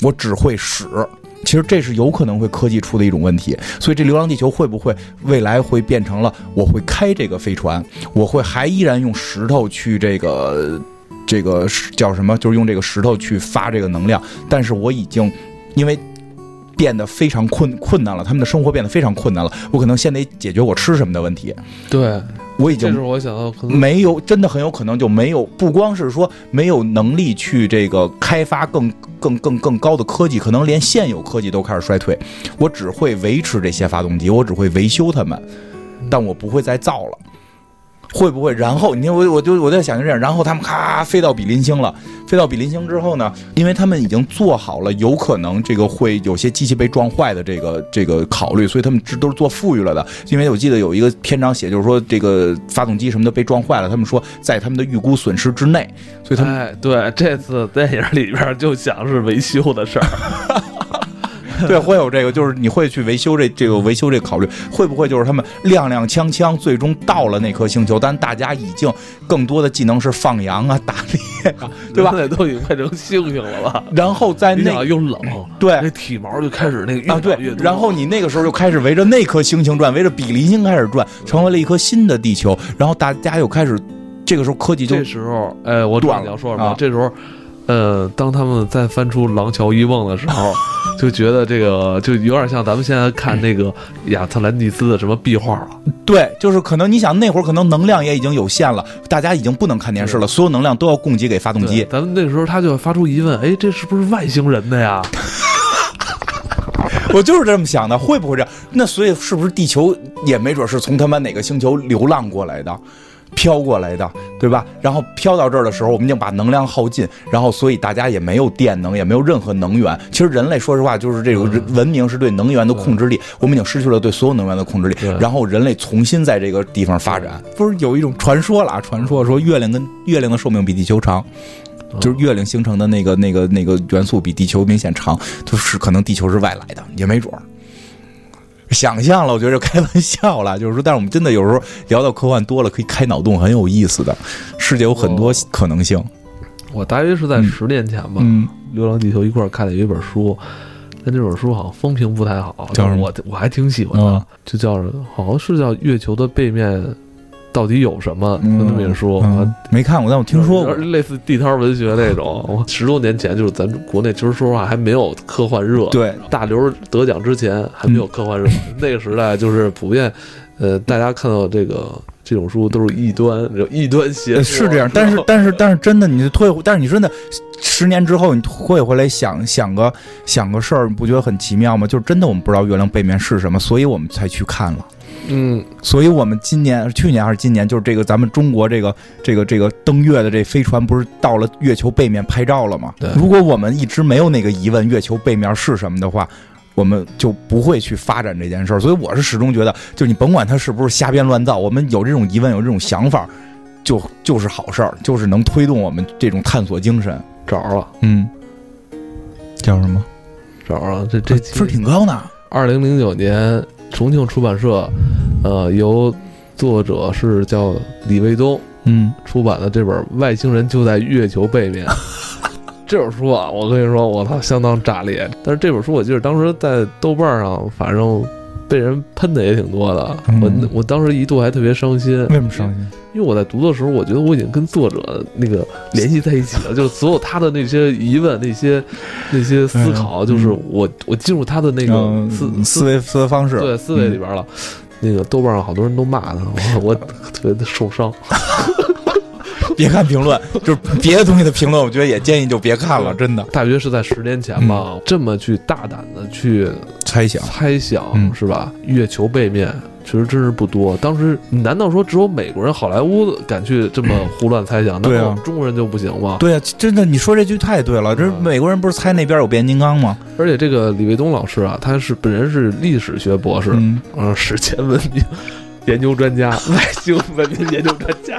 我只会使。其实这是有可能会科技出的一种问题，所以这《流浪地球》会不会未来会变成了我会开这个飞船，我会还依然用石头去这个这个叫什么？就是用这个石头去发这个能量，但是我已经因为变得非常困困难了，他们的生活变得非常困难了，我可能先得解决我吃什么的问题，对，我已经这是我想到没有，真的很有可能就没有，不光是说没有能力去这个开发更更更更高的科技，可能连现有科技都开始衰退。我只会维持这些发动机，我只会维修它们，但我不会再造了。会不会？然后你看，我我就我在想就这样，然后他们咔飞到比邻星了，飞到比邻星之后呢，因为他们已经做好了有可能这个会有些机器被撞坏的这个这个考虑，所以他们这都是做富裕了的。因为我记得有一个篇章写，就是说这个发动机什么的被撞坏了，他们说在他们的预估损失之内，所以他们哎，对，这次电影里边就想是维修的事儿，对，会有这个，就是你会去维修这这个维修这个考虑，会不会就是他们踉踉跄跄，最终到了那颗星球，但大家已经更多的技能是放羊啊、打猎啊，对吧？现在都已经快成猩猩了吧？然后在那想又冷，对那体毛就开始那个越啊对然后你那个时候就开始围着那颗星星转，围着比邻星开始转，成为了一颗新的地球，然后大家又开始，这个时候科技就这时候，哎，我知道断了你要说什么。啊这时候，呃，当他们再翻出《廊桥遗梦》的时候，就觉得这个就有点像咱们现在看那个亚特兰蒂斯的什么壁画了。对，就是可能你想那会儿可能能量也已经有限了，大家已经不能看电视了，所有能量都要供给给发动机。咱们那时候他就发出疑问：哎，这是不是外星人的呀？我就是这么想的，会不会这样？那所以是不是地球也没准是从他妈哪个星球流浪过来的？飘过来的，对吧？然后飘到这儿的时候，我们已经把能量耗尽，然后所以大家也没有电能，也没有任何能源。其实人类说实话，就是这种文明是对能源的控制力，我们已经失去了对所有能源的控制力。然后人类重新在这个地方发展，不是有一种传说了啊？传说说月亮跟月亮的寿命比地球长。就是月亮形成的那个、那个、那个元素比地球明显长，就是可能地球是外来的，也没准儿。想象了，我觉得就开玩笑了，就是说，但是我们真的有时候聊到科幻多了，可以开脑洞，很有意思的，世界有很多可能性。我大约是在嗯。十年前吧，嗯，流浪地球》一块儿看的有一本书，但这本书好像风评不太好，叫什么？我我还挺喜欢的，嗯。就叫着好像是叫《月球的背面到底有什么》嗯就那么一书，嗯没看过，但我听说过。类似地摊文学那种。我十多年前就是咱国内，其实说实话还没有科幻热，对，大刘得奖之前还没有科幻热，那个时代就是普遍，呃，大家看到这个这种书都是异端，异端邪是这样，但是 但是但是真的，你退，但是你真的十年之后，你退回来想想个想个事儿，你不觉得很奇妙吗？就是真的我们不知道月亮背面是什么，所以我们才去看了。嗯，所以我们今年、去年还是今年，就是这个咱们中国这个这个这个登月的这飞船，不是到了月球背面拍照了吗？对如果我们一直没有那个疑问，月球背面是什么的话，我们就不会去发展这件事儿。所以我是始终觉得，就你甭管它是不是瞎编乱造，我们有这种疑问，有这种想法，就就是好事儿，就是能推动我们这种探索精神。找着了，嗯，叫什么？找着了，这这分儿挺高呢。二零零九年重庆出版社，呃，由作者是叫李卫东嗯，出版的这本《外星人就在月球背面 》。这本书啊，我跟你说，我操，相当炸裂。但是这本书，我记得当时在豆瓣上，反正被人喷的也挺多的。嗯我我当时一度还特别伤心，为什么伤心？因为我在读的时候，我觉得我已经跟作者那个联系在一起了，就是所有他的那些疑问、那些那些思考，嗯就是我我进入他的那个嗯思思维思维方式，对思维里边了。那个豆瓣上好多人都骂他，我我特别的受伤。别看评论，就是别的东西的评论，我觉得也建议就别看了，真的。大约是在十年前吧，这么去大胆的去猜想，猜想，嗯是吧？月球背面其实真是不多。当时难道说只有美国人好莱坞敢去这么胡乱猜想？对啊难道中国人就不行吗？对呀、真的，你说这句太对了。这嗯美国人不是猜那边有变形金刚吗？而且这个李卫东老师啊，他是本人是历史学博士，嗯，嗯，史前文明研究专家，外星文明研究专家，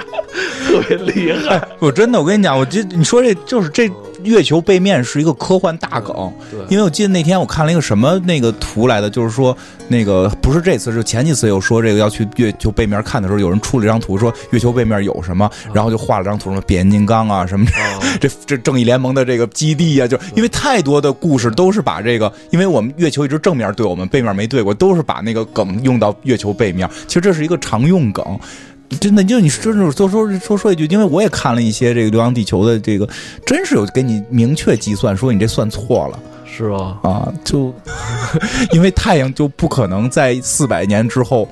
特别厉害。我真的，我跟你讲，我这你说这就是这月球背面是一个科幻大梗，对，因为我记得那天我看了一个什么那个图来的，就是说那个不是这次，是前几次有说这个要去月球背面看的时候，有人出了一张图说月球背面有什么，然后就画了张图，什么变形金刚啊什么。啊这 这正义联盟的这个基地呀、就因为太多的故事都是把这个，因为我们月球一直正面对我们，背面没对过，都是把那个梗用到月球背面。其实这是一个常用梗。真的，就你说说多说说说一句，因为我也看了一些这个《流浪地球》的这个，真是有给你明确计算，说你这算错了是吧？啊！就因为太阳就不可能在四百年之后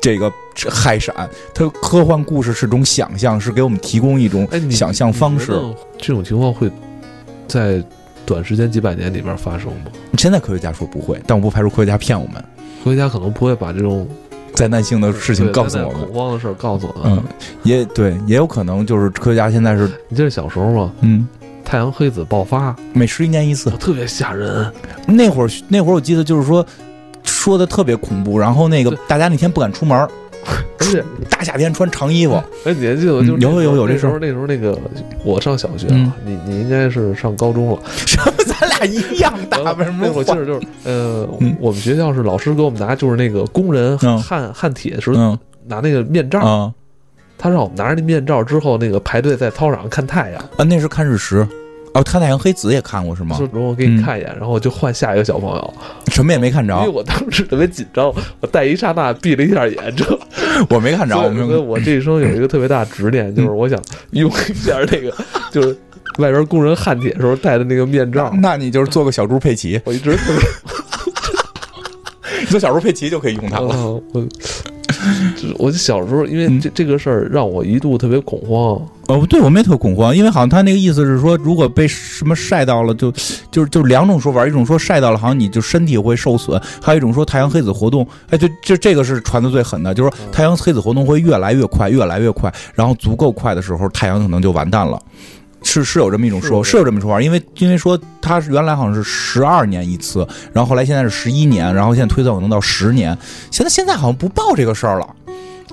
这个氦闪，它科幻故事是种想象，是给我们提供一种，想象方式。这种情况会在短时间几百年里边发生吗？现在科学家说不会，但我不排除科学家骗我们，科学家可能不会把这种灾难性的事情告诉我们。恐慌的事儿告诉我们。嗯，也对，也有可能就是科学家现在是你记得小时候吗？嗯，太阳黑子爆发，每十一年一次。特别吓人。那会儿那会儿我记得就是说说的特别恐怖，然后那个大家那天不敢出门，而且，大夏天穿长衣服。哎，你还记得有有有这事儿那时候那时候那个我上小学嗯啊，你你应该是上高中了。什一样大，为什么那会儿记得就是呃嗯，我们学校是老师给我们拿就是那个工人嗯焊焊铁的时候嗯。拿那个面罩，啊他让我们拿着那面罩之后，那个排队在操场上看太阳，啊，那是看日食。哦，看太阳黑子也看过是吗？说？容我给你看一眼，然后就换下一个小朋友，什么也没看着，因为我当时特别紧张，我戴一刹那闭了一下眼，这 我没看着，我所以所以没有。我这一生有一个特别大的执念，就是我想用一下那个，就是外边工人焊铁时候戴的那个面罩。那你就是做个小猪佩奇，我一直特别，你做小猪佩奇就可以用它了。呃我，就是我小时候因为嗯这这个事儿让我一度特别恐慌，哦，对，我们也特恐慌，因为好像他那个意思是说，如果被什么晒到了，就就是就是两种说法，一种说晒到了，好像你就身体会受损；还有一种说太阳黑子活动，哎，就就这个是传的最狠的，就是说太阳黑子活动会越来越快，越来越快，然后足够快的时候，太阳可能就完蛋了。是是有这么一种说，是是有这么一种说法，因为因为说他原来好像是十二年一次，然后后来现在是十一年，然后现在推测可能到十年，现在现在好像不报这个事儿了。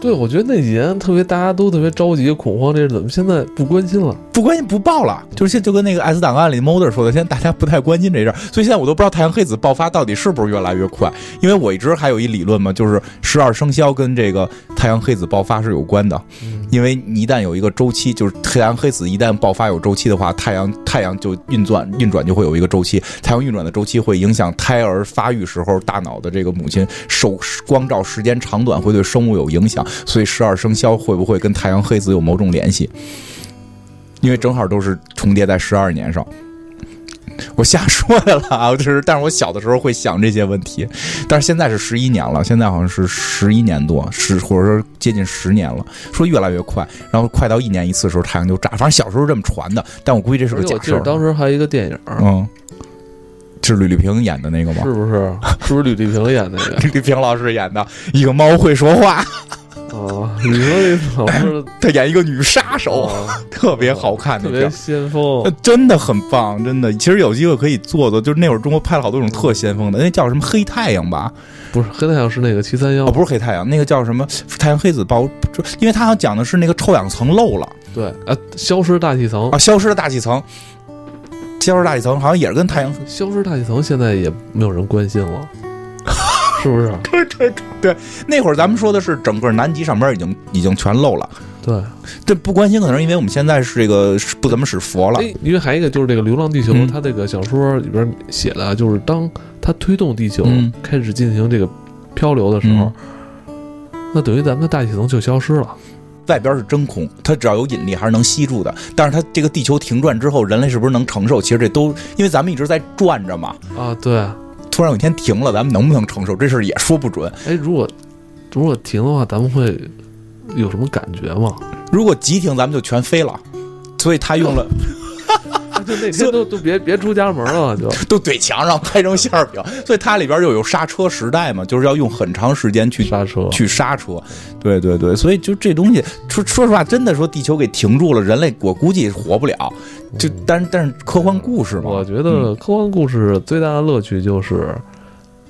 对我觉得那几年特别大家都特别着急恐慌，这是怎么现在不关心了？不关心不报了，就是现就跟那个《艾斯档案》里 Mulder 说的，现在大家不太关心这事儿，所以现在我都不知道太阳黑子爆发到底是不是越来越快，因为我一直还有一理论嘛，就是十二生肖跟这个太阳黑子爆发是有关的，嗯，因为你一旦有一个周期，就是太阳黑子一旦爆发有周期的话，太阳太阳就运转运转就会有一个周期，太阳运转的周期会影响胎儿发育时候大脑的这个母亲受光照时间长短会对生物有影响，所以十二生肖会不会跟太阳黑子有某种联系？因为正好都是重叠在十二年上。我瞎说的了啊，就是，但是我小的时候会想这些问题，但是现在是十一年了，现在好像是十一年多，十或者说接近十年了，说越来越快，然后快到一年一次的时候太阳就炸，反正小时候这么传的，但我估计这是个假事儿。得当时还有一个电影，嗯，是吕丽萍演的那个吗？是不是？是不是吕丽萍演那个？吕丽萍老师演的一个猫会说话，啊，吕丽萍老师她 演一个女杀手，啊 特别好看，特别先锋呃，真的很棒，真的。其实有机会可以做做，就是那会儿中国拍了好多种特先锋的，那叫什么黑太阳吧？不是黑太阳是那个七三幺哦，，不是黑太阳，那个叫什么太阳黑子爆？就因为他好像讲的是那个臭氧层漏了对啊，消失大气层啊，，消失的大气层，消失大气层好像也是跟太阳消失大气层现在也没有人关心了，是不是？对对对，那会儿咱们说的是整个南极上边已经已经全漏了。对，这不关心，可能是因为我们现在是这个不怎么使佛了。哎，因为还有一个就是这个《流浪地球》嗯它这个小说里边写的，就是当它推动地球嗯开始进行这个漂流的时候，那等于咱们的大气层就消失了。外边是真空，它只要有引力还是能吸住的。但是它这个地球停转之后，人类是不是能承受？其实这都因为咱们一直在转着嘛，啊，对，突然有一天停了，咱们能不能承受这事儿也说不准。哎，如果如果停的话，咱们会有什么感觉吗？如果急停，咱们就全飞了。所以他用了 就那天都都别别出家门了，就 都怼墙上拍成馅儿饼，所以它里边又有刹车时代嘛，就是要用很长时间去刹车。去刹车。对对对，所以就这东西，说说实话，真的说地球给停住了，人类我估计活不了。就但但是科幻故事嘛，我觉得科幻故事最大的乐趣就是，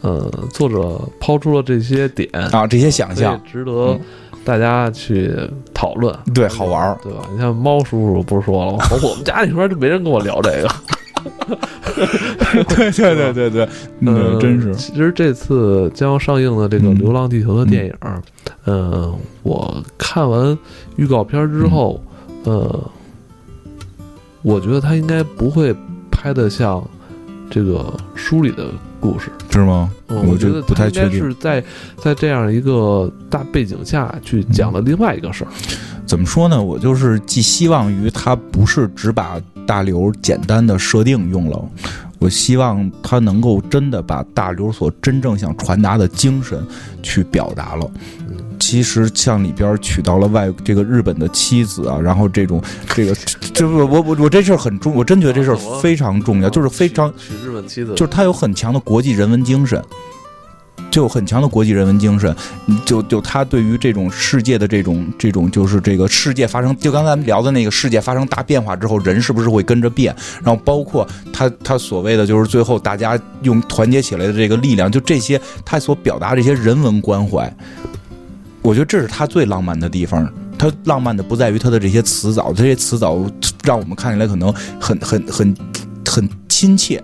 呃，作者抛出了这些点，啊这些想象，值得嗯大家去讨论，对，好玩儿。对吧？你像猫叔叔不是说了吗？我们家里边就没人跟我聊这个。对对对对对，嗯，真是。其实这次将要上映的这个《嗯流浪地球》的电影，嗯，我看完预告片之后，呃，我觉得他应该不会拍的像这个书里的故事。是吗？嗯，我我觉得不太确定是在在这样一个大背景下去讲了另外一个事儿。怎么说呢？我就是寄希望于他不是只把大刘简单的设定用了，我希望他能够真的把大刘所真正想传达的精神去表达了。其实像里边娶到了外这个日本的妻子啊，然后这种这个 这我我我我这事儿很重，我真觉得这事儿非常重要，就是非常娶日本妻子，就是他有很强的国际人文精神，就有很强的国际人文精神，嗯就就他对于这种世界的这种这种就是这个世界发生，就刚才咱们聊的那个世界发生大变化之后，人是不是会跟着变？然后包括他他所谓的就是最后大家用团结起来的这个力量，就这些他所表达这些人文关怀，我觉得这是他最浪漫的地方。他浪漫的不在于他的这些词藻，这些词藻让我们看起来可能很很很很亲切，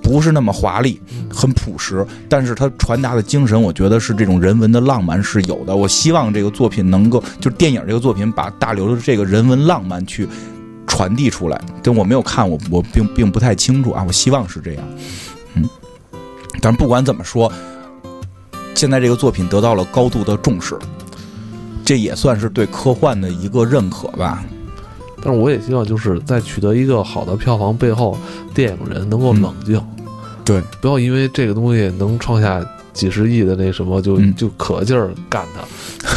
不是那么华丽，很朴实，但是他传达的精神，我觉得是这种人文的浪漫是有的。我希望这个作品能够，就是电影这个作品，把大刘的这个人文浪漫去传递出来。但我没有看，我我并并不太清楚啊。我希望是这样，嗯。但是不管怎么说，现在这个作品得到了高度的重视，这也算是对科幻的一个认可吧。但是我也希望就是在取得一个好的票房背后，电影人能够冷静，嗯。对，不要因为这个东西能创下几十亿的那什么就、嗯。就可劲儿干它，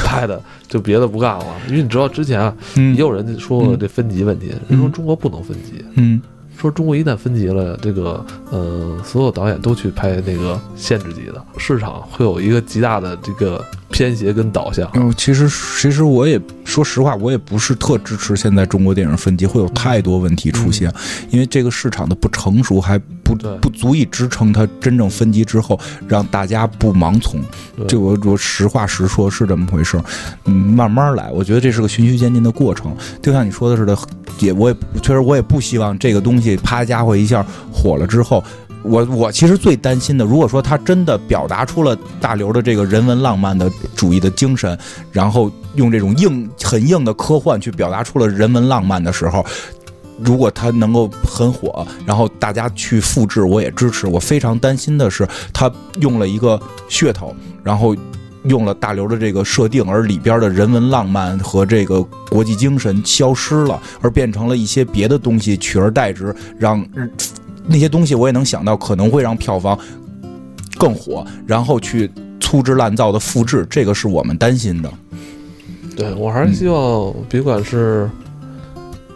拍的就别的不干了。因为你知道之前啊，嗯。也有人说过这分级问题，人说中国不能分级，嗯说中国一旦分级了，这个呃所有导演都去拍那个限制级的，市场会有一个极大的这个偏斜跟导向。嗯，其实其实我也说实话，我也不是特支持现在中国电影分级，会有太多问题出现，因为这个市场的不成熟还不不足以支撑它真正分级之后让大家不盲从。这我我实话实说，是这么回事儿。嗯，慢慢来，我觉得这是个循序渐进的过程。就像你说的似的，也我也确实我也不希望这个东西啪家伙一下火了之后。我我其实最担心的，如果说他真的表达出了大刘的这个人文浪漫的主义的精神，然后用这种硬很硬的科幻去表达出了人文浪漫的时候，如果他能够很火，然后大家去复制，我也支持。我非常担心的是，他用了一个噱头，然后用了大刘的这个设定，而里边的人文浪漫和这个国际精神消失了，而变成了一些别的东西取而代之，让那些东西我也能想到可能会让票房更火，然后去粗制滥造的复制，这个是我们担心的。对我还是希望，别管是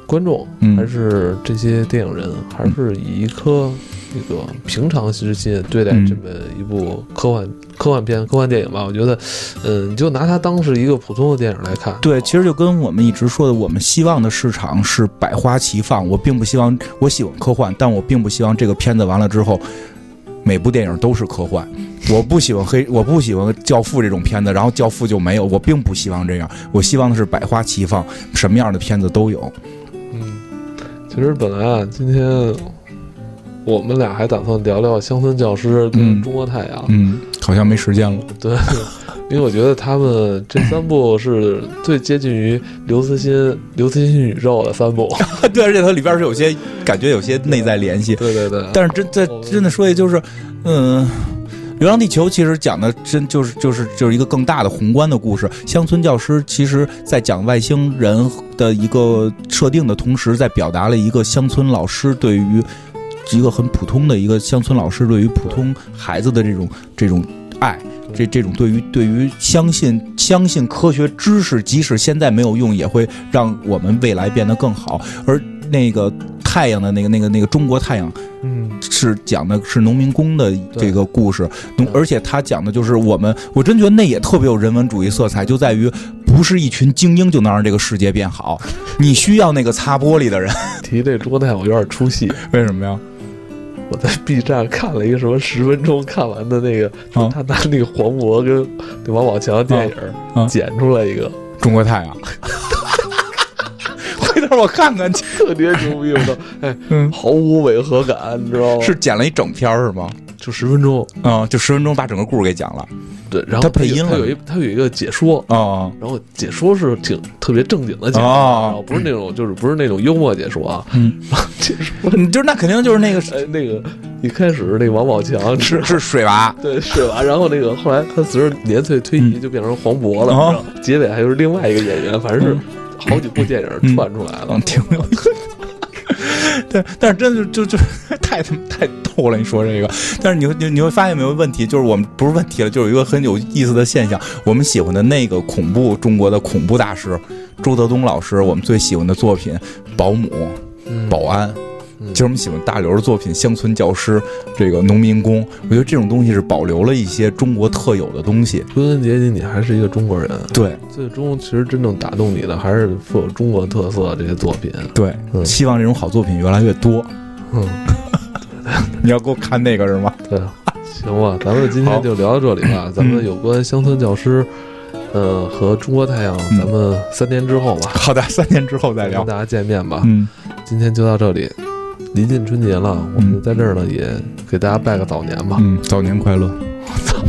观众嗯还是这些电影人，还是以一颗那个平常之心对待嗯这么一部科幻科幻片、科幻电影吧。我觉得，嗯，你就拿它当是一个普通的电影来看。对，其实就跟我们一直说的，我们希望的市场是百花齐放。我并不希望，我喜欢科幻，但我并不希望这个片子完了之后，每部电影都是科幻。我不喜欢黑，我不喜欢《教父》这种片子，然后《教父》就没有。我并不希望这样，我希望的是百花齐放，什么样的片子都有。嗯，其实本来啊，今天我们俩还打算聊聊乡村教师跟嗯中国太阳。嗯，好像没时间了。对，因为我觉得他们这三部是最接近于刘慈欣刘慈欣宇宙的三部。对，而且它里边是有些感觉有些内在联系。对对对，但是真在真的说一句，就是，嗯，《流浪地球》其实讲的真就是就是就是一个更大的宏观的故事。乡村教师其实在讲外星人的一个设定的同时，在表达了一个乡村老师对于一个很普通的一个乡村老师对于普通孩子的这种这种爱。这这种对于对于相信相信科学知识，即使现在没有用，也会让我们未来变得更好。而那个太阳的那个那个那个中国太阳，嗯，是讲的是农民工的这个故事，农而且他讲的就是我们，我真觉得那也特别有人文主义色彩，就在于不是一群精英就能让这个世界变好，你需要那个擦玻璃的人，提这中国太阳我有点出戏。为什么呀？我在 B 站看了一个什么十分钟看完的那个，啊。他拿那个黄渤跟王宝强电影啊。剪出来一个，中国太阳。我看看。去，特别牛逼，我都！哎，嗯，毫无违和感，你知道吗？是剪了一整篇儿是吗？就十分钟，啊、就十分钟把整个故事给讲了。对，然后他配音了。他有一他有一个解说，啊、然后解说是挺特别正经的解说，哦然后不是那种就是不是那种幽默解说啊，嗯，解说。你就是那肯定就是那个哎，那个一开始那个王宝强是是水娃，对水娃？然后那个后来他随着年岁推移就变成黄渤了，结尾还有另外一个演员，反正是好几部电影串出来了嗯，。挺有意思。对，但是真的就就就太他妈太逗了！你说这个，但是你会你你会发现没有问题，就是我们不是问题了，就是有一个很有意思的现象，我们喜欢的那个恐怖中国的恐怖大师周德东老师，我们最喜欢的作品《保姆》嗯《保安》。嗯其实我们喜欢大刘的作品《乡村教师》，这个农民工，我觉得这种东西是保留了一些中国特有的东西。归根结底，你还是一个中国人。对最终，其实真正打动你的还是富有中国特色的这些作品。对，嗯希望这种好作品越来越多。嗯，你要给我看那个是吗？对，行吧，咱们今天就聊到这里吧。咱们有关乡村教师，呃，和中国太阳，嗯咱们三年之后吧，好的，三年之后再聊跟。大家见面吧。嗯，今天就到这里，临近春节了，我们在这儿呢也给大家拜个早年吧。嗯，早年快乐。我操！